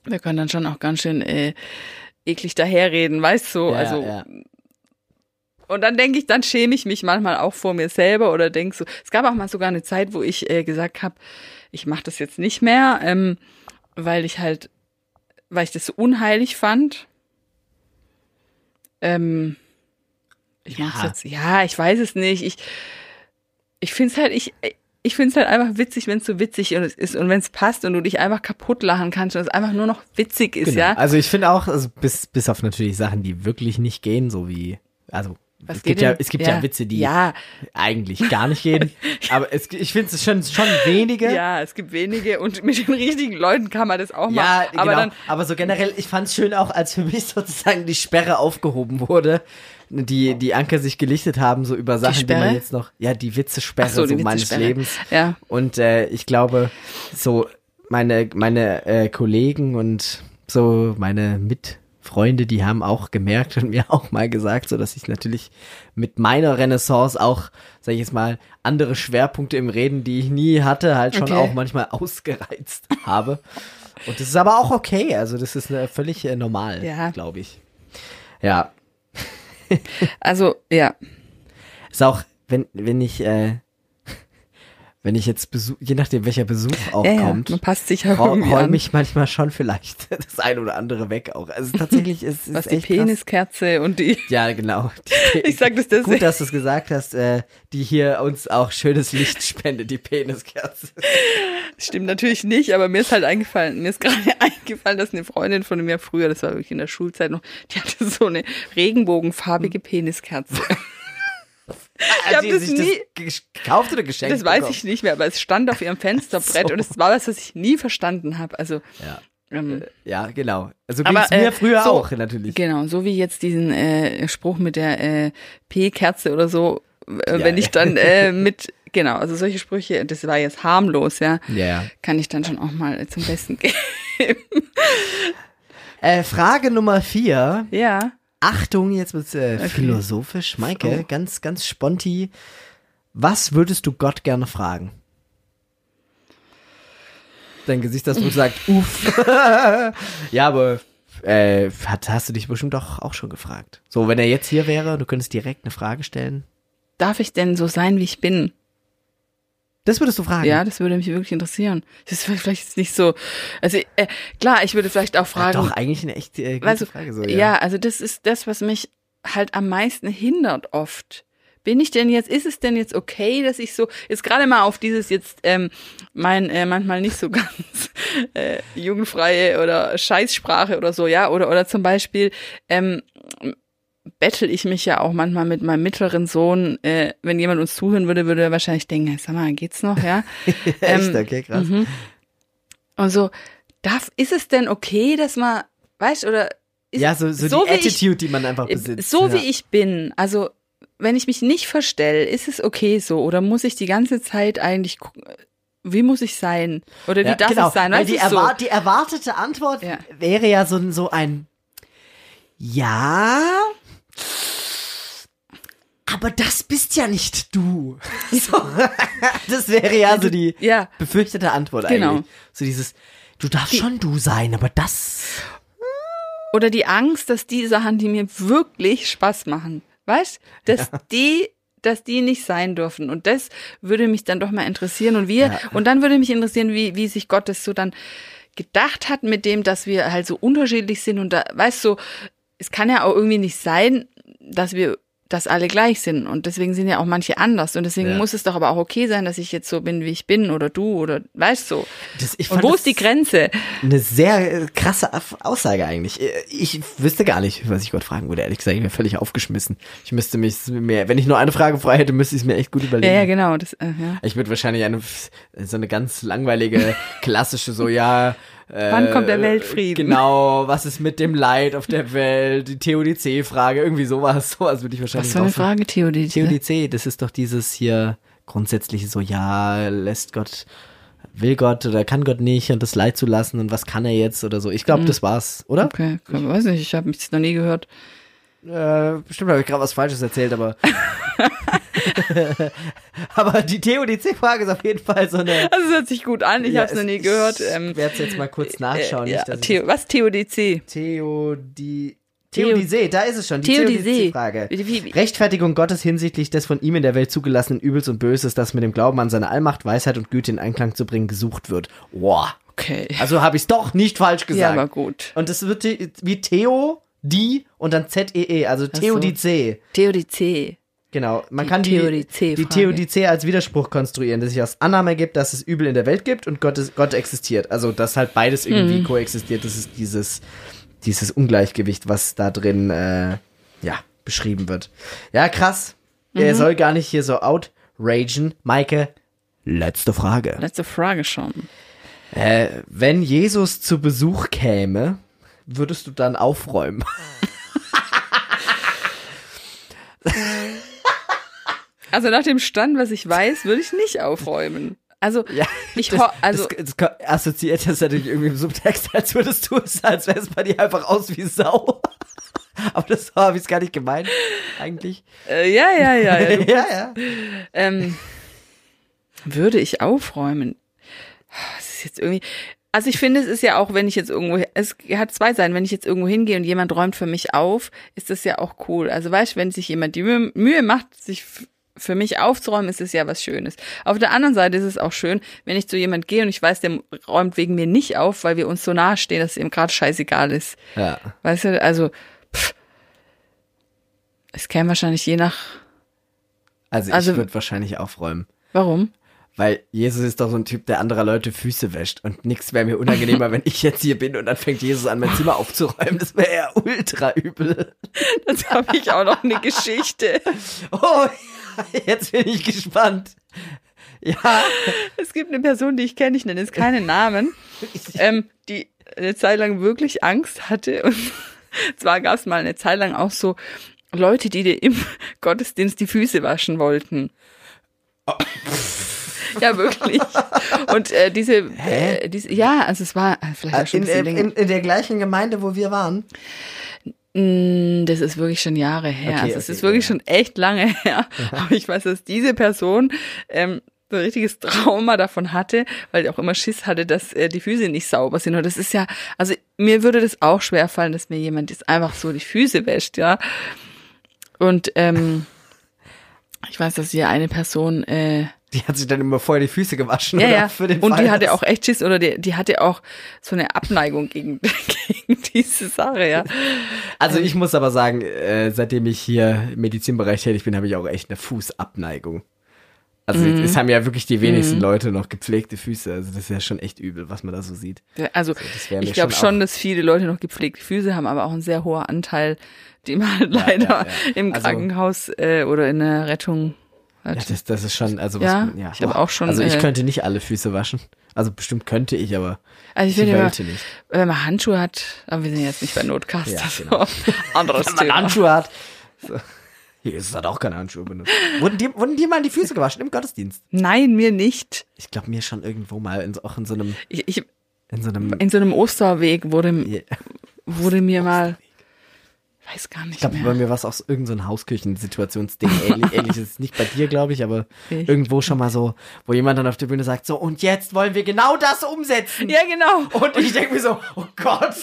wir können dann schon auch ganz schön äh, eklig daherreden, weißt du, ja, also und dann denke ich, dann schäme ich mich manchmal auch vor mir selber oder denk so. Es gab auch mal sogar eine Zeit, wo ich äh, gesagt habe, ich mache das jetzt nicht mehr, ähm, weil ich halt, weil ich das so unheilig fand. Ähm, ich Ja. jetzt, ja, ich weiß es nicht. Ich, ich finde es halt, ich, ich finde es halt einfach witzig, wenn es so witzig ist und wenn es passt und du dich einfach kaputt lachen kannst und es einfach nur noch witzig ist, Genau. ja. Also ich finde auch, also bis, bis auf natürlich Sachen, die wirklich nicht gehen, so wie, also Was es gibt ja, es gibt ja. Witze, die Ja, eigentlich gar nicht gehen. aber es, ich finde es schon, schon wenige. ja, es gibt wenige und mit den richtigen Leuten kann man das auch Ja, machen. genau. Aber Aber, dann, so generell, ich fand es schön auch, als für mich sozusagen die Sperre aufgehoben wurde, die, die Anker sich gelichtet haben, so über Sachen, die, Sperre? man jetzt noch, ja, die Witzesperre so, so, die meines. Lebens. Ja. Und äh, ich glaube, so meine, meine äh, Kollegen und so meine Mitfreunde, die haben auch gemerkt und mir auch mal gesagt, so dass ich natürlich mit meiner Renaissance auch, sag ich jetzt mal, andere Schwerpunkte im Reden, die ich nie hatte, halt schon Okay. auch manchmal ausgereizt habe. Und das ist aber auch okay, also das ist äh, völlig äh, normal, Ja. glaube ich. Ja, also, ja. ist auch, wenn, wenn ich, äh, wenn ich jetzt Besuch, je nachdem welcher Besuch auch Ja, ja, kommt, man passt sich ja räum irgendwie räum an. ich manchmal schon vielleicht das ein oder andere weg auch. Also tatsächlich ist es Was die echt krass. Peniskerze und die, Ja, genau. Die, Ich sag das deswegen. Gut, dass du es gesagt hast, äh, die hier uns auch schönes Licht spendet, die Peniskerze. stimmt natürlich nicht, aber mir ist halt eingefallen, mir ist gerade eingefallen, dass eine Freundin von mir früher, das war wirklich in der Schulzeit noch, die hatte so eine regenbogenfarbige Peniskerze. Hat hab die das sich nie- das gekauft oder geschenkt? Das weiß bekommen? ich nicht mehr, aber es stand auf ihrem Fensterbrett So. und es war was, was ich nie verstanden habe. Also Ja. ähm, ja, genau. Also Aber, ging's mir äh, früher so, auch natürlich. Genau, so wie jetzt diesen äh, Spruch mit der äh, P-Kerze oder so, äh, Ja, wenn ich dann äh, mit, genau, also solche Sprüche, das war jetzt harmlos, ja, Ja, kann ich dann schon auch mal zum Besten geben. Äh, Frage Nummer vier. ja, Achtung, jetzt wird's äh, philosophisch. Maike, Oh. ganz, ganz sponti. Was würdest du Gott gerne fragen? Dein Gesichtsausdruck sagt, uff. ja, aber äh, hat, hast du dich bestimmt auch, auch schon gefragt. So, wenn er jetzt hier wäre, du könntest direkt eine Frage stellen. darf ich denn so sein, wie ich bin? Das würdest du fragen? Ja, das würde mich wirklich interessieren. Das ist vielleicht jetzt nicht so, also äh, klar, ich würde vielleicht auch Ja, fragen, doch, eigentlich eine echt äh, gute du, Frage. So, ja. ja. also das ist das, was mich halt am meisten hindert oft. Bin ich denn jetzt, ist es denn jetzt okay, dass ich so, jetzt gerade mal auf dieses jetzt ähm, mein äh, manchmal nicht so ganz äh, jugendfreie oder Scheißsprache oder so, ja, oder oder zum Beispiel ähm, bettel ich mich ja auch manchmal mit meinem mittleren Sohn, äh, wenn jemand uns zuhören würde, würde er wahrscheinlich denken, sag mal, geht's noch, ja? Echt, ähm, okay, krass. Mhm. Und so, darf, ist es denn okay, dass man, weißt oder ist, Ja, so, so, so die wie ich- Attitude, die man einfach besitzt. so ja. wie ich bin, also wenn ich mich nicht verstelle, ist es okay so oder muss ich die ganze Zeit eigentlich gucken, wie muss ich sein oder wie Ja, darf genau, ich sein, weißt die, du so? erwar die erwartete Antwort Ja. wäre ja so, ein- so ein Ja, aber das bist ja nicht du. So, das wäre ja so die Ja. befürchtete Antwort Genau. eigentlich. So dieses, du darfst schon du sein, aber das. Oder die Angst, dass die Sachen, die mir wirklich Spaß machen, weißt, dass die dass die nicht sein dürfen. Und das würde mich dann doch mal interessieren. Und wir, Ja. und dann würde mich interessieren, wie, wie sich Gott das so dann gedacht hat mit dem, dass wir halt so unterschiedlich sind. Und da, weißt du, es kann ja auch irgendwie nicht sein, dass wir, dass alle gleich sind. Und deswegen sind ja auch manche anders. Und deswegen Ja. muss es doch aber auch okay sein, dass ich jetzt so bin, wie ich bin, oder du, oder weißt du. das Und wo ist die Grenze? Eine sehr krasse Aussage eigentlich. Ich wüsste gar nicht, was ich Gott fragen würde. Ehrlich gesagt, ich wäre völlig aufgeschmissen. Ich müsste mich mehr, wenn ich nur eine Frage frei hätte, müsste ich es mir echt gut Ja, überlegen. ja, genau. Das, äh, ja. Ich würde wahrscheinlich eine so eine ganz langweilige klassische so ja. Äh, Wann kommt der Weltfrieden? Genau, was ist mit dem Leid auf der Welt? Die TODC-Frage, irgendwie sowas. Sowas würde ich wahrscheinlich Was für eine. Frage, Theodie? TODC, das ist doch dieses hier grundsätzliche so, ja, lässt Gott, will Gott oder kann Gott nicht und das Leid zulassen und was kann er jetzt oder so. Ich glaube, das war's, oder? Okay, ich weiß nicht, ich habe mich noch nie gehört. Äh, bestimmt habe ich gerade was Falsches erzählt, aber. aber die TODC-Frage ist auf jeden Fall so eine. Also es hört sich gut an, ich Ja, habe es noch es- nie gehört. Ich Ähm, werde es jetzt mal kurz nachschauen. äh, ja, nicht, Theo, was TODC? Theo- Theodizee, da ist es schon, die Theodizee. Theodizee-Frage. Rechtfertigung Gottes hinsichtlich des von ihm in der Welt zugelassenen Übels und Böses, das mit dem Glauben an seine Allmacht, Weisheit und Güte in Einklang zu bringen, gesucht wird. Wow. Okay. Also habe ich es doch nicht falsch Ja, gesagt. aber gut. und das wird wie Theo, die und dann Z-E-E, also so. Theodizee. Genau, man Die kann die, Theodizee-Frage. die Theodizee als Widerspruch konstruieren, dass sich aus Annahme ergibt, dass es Übel in der Welt gibt und Gott, ist, Gott existiert. Also, dass halt beides irgendwie Mhm. koexistiert. Das ist dieses, dieses Ungleichgewicht, was da drin, äh, ja, beschrieben wird. Ja, krass. Er Mhm. soll gar nicht hier so outragen. Maike, letzte Frage. Letzte Frage schon. Äh, wenn Jesus zu Besuch käme, würdest du dann aufräumen? Also nach dem Stand, was ich weiß, würde ich nicht aufräumen. Also Ja, ich das, also das, das assoziiert das natürlich irgendwie im Subtext, als würdest du es, als wäre es bei dir einfach aus wie Sau. Aber das so habe ich es gar nicht gemeint, eigentlich. äh, ja ja ja, ja du, ja, ja. ähm, würde ich aufräumen. Das ist jetzt irgendwie. Also ich finde, es ist ja auch, wenn ich jetzt irgendwo, es hat zwei Seiten, wenn ich jetzt irgendwo hingehe und jemand räumt für mich auf, ist das ja auch cool. Also weißt du, wenn sich jemand die Mühe, macht, sich für mich aufzuräumen, ist es ja was Schönes. Auf der anderen Seite ist es auch schön, wenn ich zu jemand gehe und ich weiß, der räumt wegen mir nicht auf, weil wir uns so nahe stehen, dass es ihm gerade scheißegal ist. ja. Weißt du, also pff, es käme wahrscheinlich je nach, Also, Also- ich würde wahrscheinlich aufräumen. warum? Weil Jesus ist doch so ein Typ, der anderer Leute Füße wäscht. Und nichts wäre mir unangenehmer, wenn ich jetzt hier bin und dann fängt Jesus an, mein Zimmer aufzuräumen. Das wäre ja ultra übel. Dazu habe ich auch noch eine Geschichte. Oh, jetzt bin ich gespannt. Ja. Es gibt eine Person, die ich kenne, ich nenne jetzt keinen Namen, ähm, die eine Zeit lang wirklich Angst hatte. Und zwar gab es mal eine Zeit lang auch so Leute, die dir im Gottesdienst die Füße waschen wollten. Ja, wirklich. Und äh, diese, äh, diese, ja, also es war äh, vielleicht auch schon In, ein bisschen in, länger. in, in der gleichen Gemeinde, wo wir waren. Das ist wirklich schon Jahre her. Okay, also es okay, ist wirklich ja. schon echt lange her. Aber ich weiß, dass diese Person ähm, so ein richtiges Trauma davon hatte, weil die auch immer Schiss hatte, dass äh, die Füße nicht sauber sind. Und das ist ja, also mir würde das auch schwer fallen, dass mir jemand jetzt einfach so die Füße wäscht, ja. Und ähm, ich weiß, dass hier eine Person äh, Die hat sich dann immer vorher die Füße gewaschen. ja, ja. Für den und Fall, die hatte auch echt Schiss oder die, die hatte auch so eine Abneigung gegen, gegen diese Sache, ja. Also ich muss aber sagen, äh, seitdem ich hier im Medizinbereich tätig bin, habe ich auch echt eine Fußabneigung. Also Mhm. es haben ja wirklich die wenigsten Leute noch gepflegte Füße. Also das ist ja schon echt übel, was man da so sieht. Also das wär mir ich glaube schon schon, dass viele Leute noch gepflegte Füße haben, aber auch ein sehr hoher Anteil, die man halt leider ja, ja. im Also- Krankenhaus äh, oder in der Rettung Ja, hat. das, das ist schon, also was, Ja, ja. ich hab auch schon, Also ich äh, könnte nicht alle Füße waschen. Also bestimmt könnte ich, aber also ich immer, Welt nicht. wenn man Handschuhe hat, aber wir sind jetzt nicht bei Notcast, Ja, also genau. anderes Wenn man Thema. Handschuhe hat. So. Jesus hat auch keine Handschuhe benutzt. Wurden dir, wurden dir mal die Füße gewaschen im Gottesdienst? Nein, mir nicht. Ich glaube mir schon irgendwo mal, in, auch in so einem, Ich, ich, in so einem, in so einem Osterweg wurde, Ja. wurde mir mal, weiß gar nicht ich glaube, bei mir war es auch so irgendein so ein Hausküchensituationsding, ähnlich, ähnliches, nicht bei dir, glaube ich, aber Ich- irgendwo schon mal so, wo jemand dann auf der Bühne sagt, so, und jetzt wollen wir genau das umsetzen. ja, genau. Und ich denke mir so, oh Gott.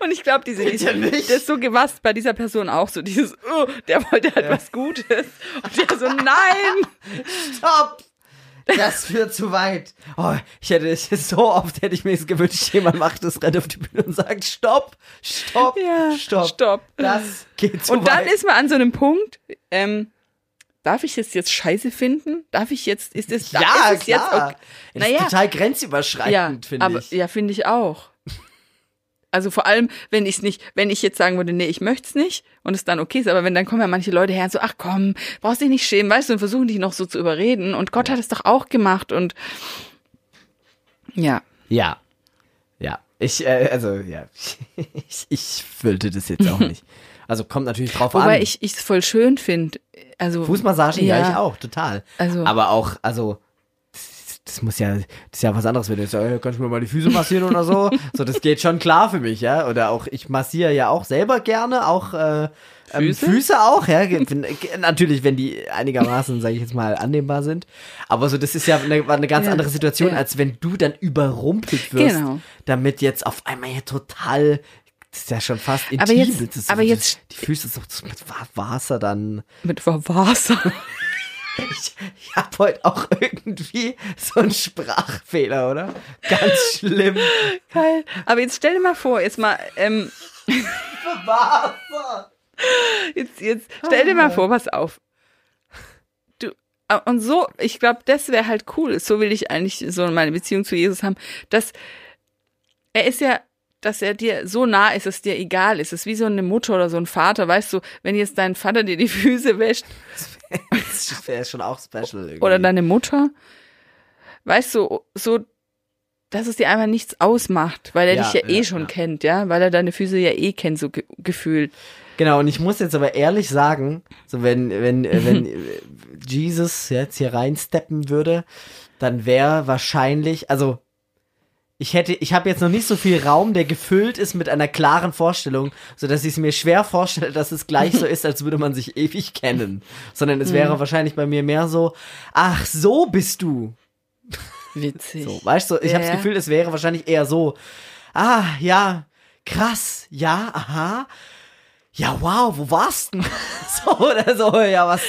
Und ich glaube, diese, diese nicht. das ist so gewasst bei dieser Person auch so dieses, oh, der wollte halt was Gutes. Und der so, nein. Stopp! Das führt zu weit. Oh, ich hätte es so oft hätte ich mir jetzt gewünscht, jemand macht das, rennt auf die Bühne und sagt, stopp, stopp, Ja, stopp. stopp. Das geht zu Und dann weit. ist man an so einem Punkt, ähm, darf ich es jetzt scheiße finden? Darf ich jetzt, ist es, ja, ist es jetzt klar. okay? Das ist Naja. total Ja, grenzüberschreitend, finde aber, ich. ja, finde ich auch. Also vor allem, wenn ich es nicht, wenn ich jetzt sagen würde, nee, ich möchte es nicht und es dann okay ist, aber wenn dann kommen ja manche Leute her und so, ach komm, brauchst dich nicht schämen, weißt du, und versuchen dich noch so zu überreden und Gott hat es doch auch gemacht und ja, Ja. Ja. Ich, äh, also, ja. ich, ich wollte das jetzt auch nicht. Also kommt natürlich drauf wobei an. ich ich es voll schön finde. Also Fußmassagen, ja. Ja. ich auch, total. Also- Aber auch, also, das, muss ja, das ist ja was anderes, wenn du sagst, hey, kannst du mir mal die Füße massieren oder so. So, das geht schon klar für mich, ja. Oder auch, ich massiere ja auch selber gerne, auch äh, ähm, Füße? Füße auch, ja. Äh, natürlich, wenn die einigermaßen, sage ich jetzt mal, annehmbar sind. Aber so, das ist ja eine, eine ganz Ja. andere Situation, Ja. als wenn du dann überrumpelt wirst, Genau. damit jetzt auf einmal hier total. Das ist ja schon fast intim. Aber jetzt- aber so, jetzt- Die Füße so mit Wa- Wasser dann. mit Wasser. Ich, ich habe heute auch irgendwie so einen Sprachfehler, oder? Ganz schlimm. Geil. Aber jetzt stell dir mal vor, jetzt mal, ähm, Wasser. jetzt, jetzt stell dir mal vor, pass auf. Du, äh, und so, ich glaube, das wäre halt cool. So will ich eigentlich so meine Beziehung zu Jesus haben, dass er ist ja dass er dir so nah ist, dass es dir egal ist. Es ist wie so eine Mutter oder so ein Vater, weißt du, wenn jetzt dein Vater dir die Füße wäscht Das wäre schon auch special irgendwie. oder deine Mutter, weißt du, so, dass es dir einfach nichts ausmacht, weil er Ja, dich ja eh ja, schon ja. kennt, ja, weil er deine Füße ja eh kennt, so ge gefühlt. Genau, und ich muss jetzt aber ehrlich sagen, so wenn, wenn, wenn Jesus jetzt hier reinsteppen würde, dann wäre wahrscheinlich, also ich hätte, ich habe jetzt noch nicht so viel Raum, der gefüllt ist mit einer klaren Vorstellung, so dass ich es mir schwer vorstelle, dass es gleich so ist, als würde man sich ewig kennen. Sondern es wäre wahrscheinlich bei mir mehr so, ach, so bist du. Witzig. So, weißt du, ich Ja, habe das. Gefühl, es wäre wahrscheinlich eher so, ah, ja, krass, ja, aha, ja, wow, wo warst denn? so oder so, ja, was,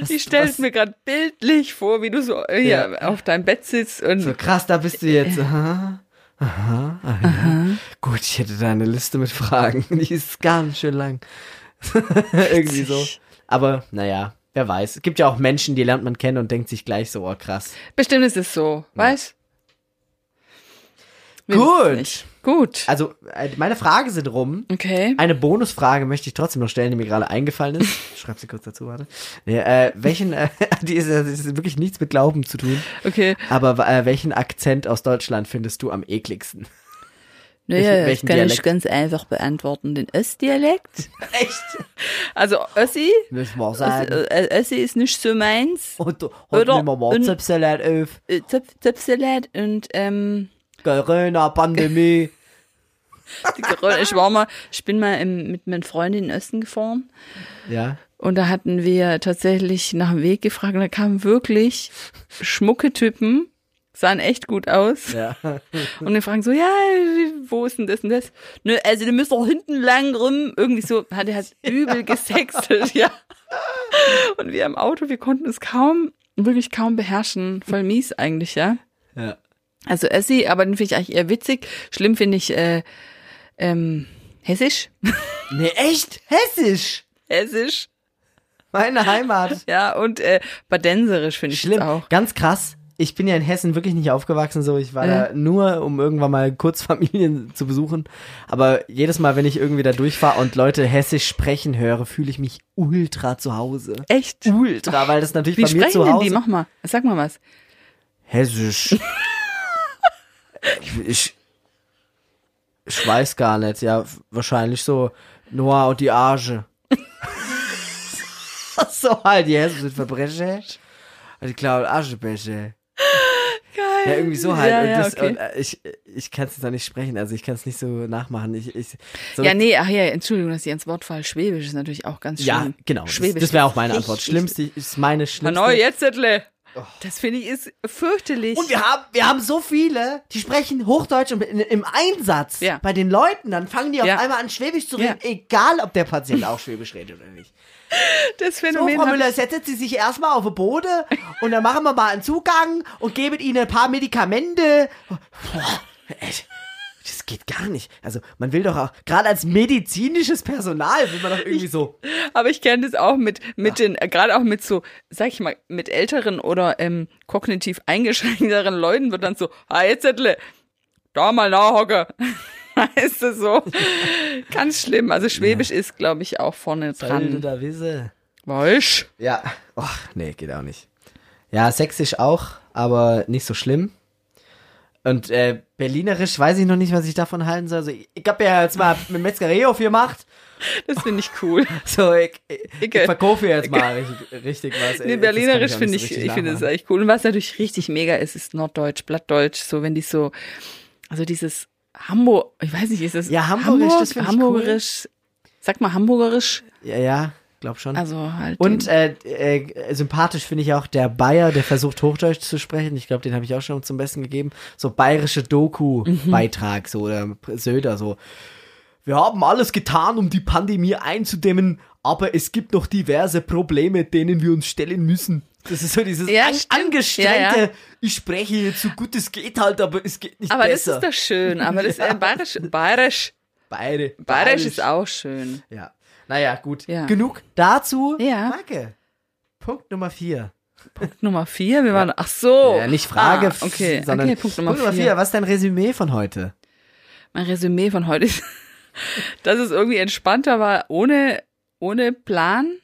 was Ich stelle mir gerade bildlich vor, wie du so äh, hier Ja. auf deinem Bett sitzt und so krass, da bist du jetzt, aha, aha, aha, ja. Gut, ich hätte da eine Liste mit Fragen, die ist ganz schön lang. Irgendwie so. Aber, naja, wer weiß. Es gibt ja auch Menschen, die lernt man kennen und denkt sich gleich so, oh krass. bestimmt ist es so, weißt? Wir Gut. Gut. Also, äh, meine Fragen sind rum. Okay. Eine Bonusfrage möchte ich trotzdem noch stellen, die mir gerade eingefallen ist. Ich schreib sie kurz dazu, warte. Nee, äh, welchen, äh, die ist, das ist wirklich nichts mit Glauben zu tun, Okay. aber äh, welchen Akzent aus Deutschland findest du am ekligsten? Naja, Welchen- das kann Dialekt? ich ganz einfach beantworten. Den Östdialekt. Echt? Also Össi, Müssen wir sagen. äh, Össi ist nicht so meins. Und heute Oder- nehmen wir mal und- Zipsalat auf. Äh, Zöp Zöpfsalat und ähm, Corona-Pandemie. Die ich war mal, ich bin mal im, mit meinen Freunden in den Osten gefahren ja. und da hatten wir tatsächlich nach dem Weg gefragt und da kamen wirklich schmucke Typen, sahen echt gut aus. Ja. Und wir fragen so, ja, wo ist denn das und das? Nö, also du müsst doch hinten lang rum. Irgendwie so, hat er halt übel gesextet, ja. Und wir im Auto, wir konnten es kaum, wirklich kaum beherrschen. Voll mies eigentlich, ja. ja. Also Essi, aber den finde ich eigentlich eher witzig. Schlimm finde ich, äh, ähm, hessisch. Nee, echt? Hessisch. hessisch. Meine Heimat. Ja, und äh, badenserisch finde ich Schlimm. auch. Ganz krass. Ich bin ja in Hessen wirklich nicht aufgewachsen, so. Ich war Ja. da nur, um irgendwann mal kurz Familien zu besuchen. Aber jedes Mal, wenn ich irgendwie da durchfahre und Leute Hessisch sprechen höre, fühle ich mich ultra zu Hause. Echt? Ultra, weil das natürlich Wie bei mir sprechen zu denn Hause. die? Mach mal. Sag mal was. Hessisch. ich, ich, ich weiß gar nicht. Ja, wahrscheinlich so Noah und die Arge. so halt, die Hessen sind Verbrecher. Und die klauen Aschebecher. Geil. Ja, irgendwie so halt. Ja, und ja, das, okay. und, äh, ich ich kann es jetzt noch nicht sprechen, also ich kann es nicht so nachmachen. Ich, ich, so, Ja, nee, ach ja, Entschuldigung, dass ich ins Wort fall. Schwäbisch ist natürlich auch ganz schlimm. ja, genau. Das, Schwäbisch. das wäre auch meine Antwort. Schlimmste ist meine schlimmste. Hanoi, jetzt, Ettle. Das finde ich ist fürchterlich. Und wir haben, wir haben so viele, die sprechen Hochdeutsch in, im Einsatz Ja. bei den Leuten, dann fangen die auf Ja. einmal an, Schwäbisch zu Ja. reden, egal ob der Patient auch Schwäbisch redet oder nicht. das So, Phänomen Frau hab Müller, setzen Sie sich erstmal auf den Boden und dann machen wir mal einen Zugang und geben Ihnen ein paar Medikamente. Boah, ey, das geht gar nicht. Also, man will doch auch, gerade als medizinisches Personal will man doch irgendwie so. Aber ich kenne das auch mit, mit den, äh, gerade auch mit so, sag ich mal, mit älteren oder ähm, kognitiv eingeschränkteren Leuten wird dann so, ah, jetzt Zettle, da mal nachhocken. Weißt du so? Ganz schlimm. Also Schwäbisch ist, glaube ich, auch vorne dran. da wissen? Weißt Ja. Och, nee, geht auch nicht. Ja, sächsisch auch, aber nicht so schlimm. Und äh, Berlinerisch weiß ich noch nicht, was ich davon halten soll. Also, ich, ich hab ja jetzt mal mit Metzgerei aufgemacht. Das finde ich cool. So, ich, ich, ich verkaufe jetzt mal richtig, richtig was. Nee, Das Berlinerisch finde ich, so ich finde es richtig echt cool. Und was natürlich richtig mega ist, ist Norddeutsch, Blattdeutsch, so wenn die so, also dieses Hamburg, ich weiß nicht, ist das Ja, Hamburgisch, das finde ich Hamburgerisch, sag mal Hamburgerisch. Ja, ja, glaub schon. also halt. Und äh, äh, sympathisch finde ich auch der Bayer, der versucht Hochdeutsch zu sprechen. Ich glaube, den habe ich auch schon zum Besten gegeben. So bayerische Doku-Beitrag, so oder Söder, so. Wir haben alles getan, um die Pandemie einzudämmen, aber es gibt noch diverse Probleme, denen wir uns stellen müssen. Das ist so dieses Ja, angestrengte, Ja, ja. ich spreche jetzt so gut es geht halt, aber es geht nicht aber besser. das ist doch schön, aber das äh, bayerisch, bayerisch, Beide. bayerisch ist auch schön. Ja. Naja, gut. Ja. Genug dazu. Ja. Danke. Punkt Nummer vier. Punkt Nummer vier, wir waren, ach so. Ja, nicht Frage, ah, okay, sondern okay, Punkt Nummer vier. Was ist dein Resümee von heute? mein Resümee von heute ist, dass es irgendwie entspannter war, ohne, ohne Plan,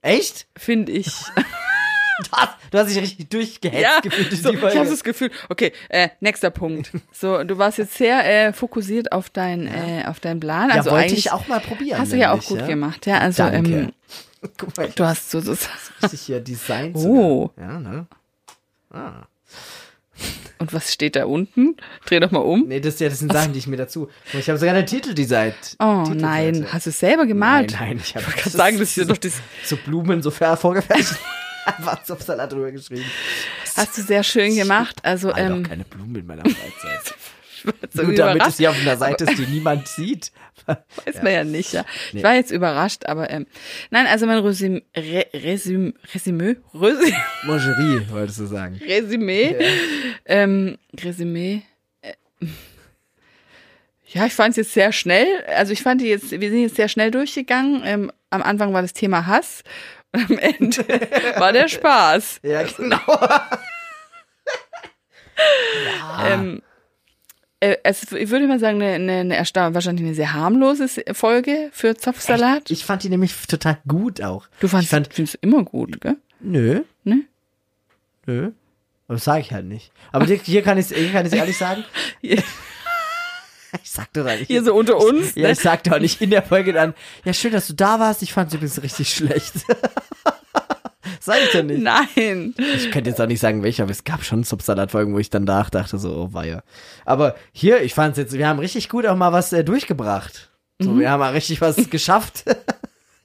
Echt? finde ich. Du hast, du hast dich richtig durchgehetzt Ja, gefühlt. so, ich habe das Gefühl, okay, äh, nächster Punkt. So, du warst jetzt sehr äh, fokussiert auf dein, äh, auf deinen Plan. ja, Also wollte eigentlich ich auch mal probieren. hast du ja auch gut gemacht. Ja, also Danke. ähm, Guck mal, du hast so, so richtig hier Design. Oh. sogar. Ja, ne? Ah. und was steht da unten? Dreh doch mal um. Nee, das, ja, das sind Sachen, die ich mir dazu. Ich habe sogar einen Titel designt. Oh Titelseite. nein, hast du es selber gemalt? Nein, nein, ich habe Ich kann sagen, das ist ja doch das. so Blumen so ver- vorgefertigt. Einfach Zopfsalat drüber geschrieben. Hast du sehr schön gemacht. Also, Alter, ähm, keine Blumen in meiner Freizeit. ich jetzt Nur damit es hier auf einer Seite ist, die niemand sieht. Weiß man ja nicht, ja. Nee. Ich war jetzt überrascht, aber ähm, nein, also mein Resümee, Re, Resüm, Resümee, Resü- Mangerie, wolltest du sagen. Resümee, ähm, Resümee. Äh, ja, ich fand es jetzt sehr schnell. Also ich fand die jetzt, wir sind jetzt sehr schnell durchgegangen. Ähm, am Anfang war das Thema Hass am Ende war der Spaß. Ja, genau. Ähm, äh, es, ich würde mal sagen, eine, eine, eine wahrscheinlich eine sehr harmlose Folge für Zopfsalat. Ich fand die nämlich total gut auch. Du fandst, ich fand, findest immer gut, gell? nö, Ne? nö. Aber das sage ich halt nicht. Aber hier, hier kann ich hier kann ich ehrlich sagen. Ich sag doch nicht. hier so unter uns. ja, ne? ich sag doch nicht in der Folge dann, ja, schön, dass du da warst. Ich fand es übrigens richtig schlecht. sag ich doch nicht. Nein. Ich könnte jetzt auch nicht sagen, welcher, aber es gab schon Subsalat-Folgen, wo ich dann da dachte, so, oh weia. Aber hier, ich fand's jetzt, wir haben richtig gut auch mal was äh, durchgebracht. So, Mhm. wir haben mal richtig was geschafft.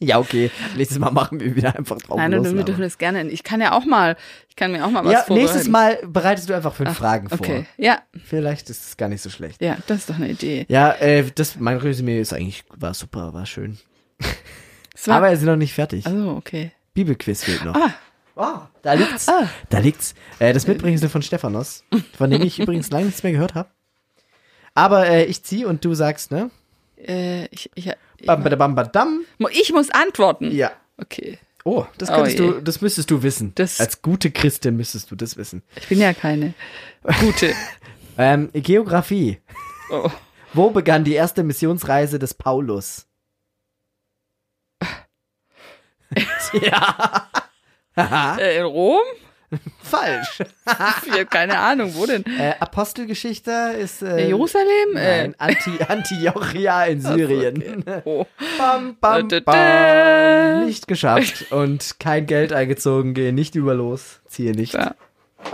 Ja, okay. Nächstes Mal machen wir wieder einfach drauf Nein, los. wir dürfen das gerne. Ich kann ja auch mal, ich kann mir auch mal was ja, vorbereiten. nächstes Mal bereitest du einfach fünf Fragen vor. Okay, ja, Vielleicht ist es gar nicht so schlecht. ja, das ist doch eine Idee. Ja, äh, das, mein Resümee ist eigentlich, war super, war schön. War, Aber wir sind noch nicht fertig. also, okay. Bibelquiz fehlt noch. Ah, Oh, da liegt's. Ah. Da liegt's. Äh, das Mitbringsel von Stephanos, von dem ich übrigens lange nichts mehr gehört habe. Aber äh, ich zieh und du sagst, ne? Äh, ich, ich, ich, Bam, bam, bam. ich muss antworten. Ja. Okay. Oh, das Oh könntest je. du, das müsstest du wissen. Das- Als gute Christin müsstest du das wissen. Ich bin ja keine gute. Ähm, Geografie. Oh. Wo begann die erste Missionsreise des Paulus? ja. Äh, in Rom? Falsch. Ich habe keine Ahnung, wo denn? Äh, Apostelgeschichte ist Äh, äh, Jerusalem? Äh, Nein, Anti Antiochia in Syrien. oh. Bam, bam, bam. Nicht geschafft und kein Geld eingezogen, gehe nicht über los, ziehe nicht Da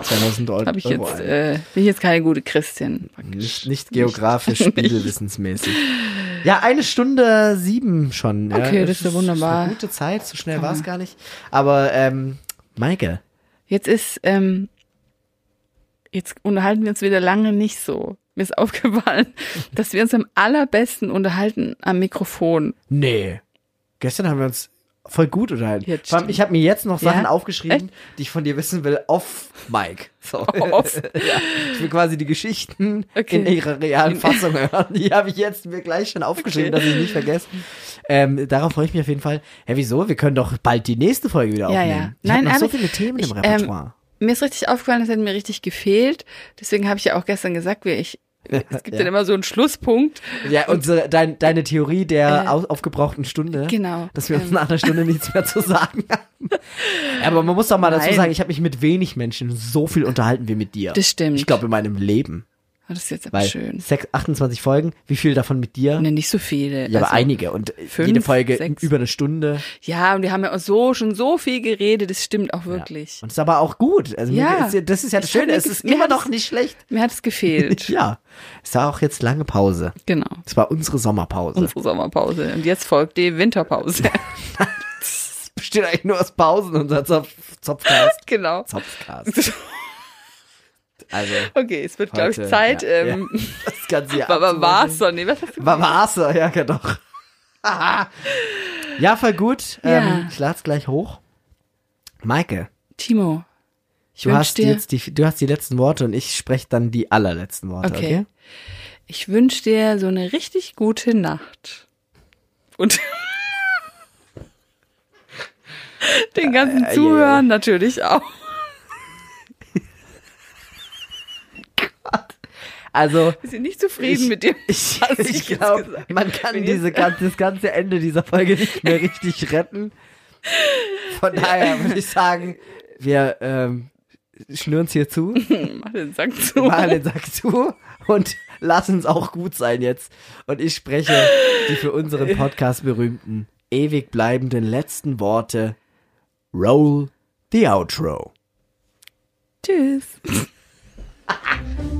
2000 Euro ich jetzt, äh, bin ich jetzt keine gute Christin. Nicht, nicht geografisch, spielewissensmäßig. Ja, eine Stunde sieben schon. Ja, Okay, das ist ja wunderbar. eine gute Zeit, so schnell war es gar nicht. Aber, ähm, Maike, Jetzt ist, ähm, jetzt unterhalten wir uns wieder lange nicht so. Mir ist aufgefallen, dass wir uns am allerbesten unterhalten am Mikrofon. nee. Gestern haben wir uns voll gut unterhalten. Jetzt Vor allem, ich habe mir jetzt noch Sachen Ja? aufgeschrieben, die ich von dir wissen will, off Mike. So. Off? ja, ich will quasi die Geschichten Okay. in ihrer realen Fassung hören. Die habe ich jetzt mir gleich schon aufgeschrieben, dass ich nicht vergesse. Ähm, darauf freue ich mich auf jeden Fall. Hä, wieso? Wir können doch bald die nächste Folge wieder Ja, aufnehmen. ja. Ich habe Nein, noch so viele Themen ich, im ähm, Repertoire. Mir ist richtig aufgefallen, das hat mir richtig gefehlt. Deswegen habe ich ja auch gestern gesagt, wie ich, es gibt Ja. dann immer so einen Schlusspunkt. ja, unsere, dein, deine Theorie der Äh, au- aufgebrauchten Stunde. Genau. Dass wir uns Ähm. nach einer Stunde nichts mehr zu sagen haben. Aber man muss doch mal dazu Nein. sagen, ich habe mich mit wenig Menschen so viel unterhalten wie mit dir. Das stimmt. Ich glaube in meinem Leben. Oh, das ist jetzt aber Weil schön. sechs, 28 Folgen, wie viel davon mit dir? Ne, nicht so viele. Ja, aber Also, einige und fünf, jede Folge sechs. über eine Stunde. Ja, und wir haben ja auch so schon so viel geredet, das stimmt auch Ja. wirklich. Und ist aber auch gut. Also Ja. ist, ja- das ist ja das Es Schöne, es ist immer noch es- nicht schlecht. Mir hat es gefehlt. Ja. Es war auch jetzt lange Pause. genau. Es war unsere Sommerpause. Unsere Sommerpause. Und jetzt folgt die Winterpause. Es besteht eigentlich nur aus Pausen, unser Zopf, Zopfcast. genau. Zopfcast. Also, Okay, es wird, glaube ich, Zeit. ja, ähm, das Ganze hier doch nicht. Was hast du Wasser, ja, ja doch. ja, voll gut. Ja. Ähm, ich lad's gleich hoch. Maike, Timo, du hast, dir, jetzt die, du hast die letzten Worte und ich spreche dann die allerletzten Worte, okay? Okay. ich wünsche dir so eine richtig gute Nacht. Und den ganzen Äh, Zuhörern natürlich auch. Also, Wir sind nicht zufrieden ich, mit dem. ich, ich ich glaube, man kann diese ganze, das ganze Ende dieser Folge nicht mehr richtig retten. Von daher würde ich sagen, wir ähm, schnüren es hier zu, Mach den Sack zu. machen den Sack zu und lassen es auch gut sein jetzt. Und ich spreche die für unseren Podcast berühmten, ewig bleibenden letzten Worte. Roll the outro. Tschüss. 哈 哈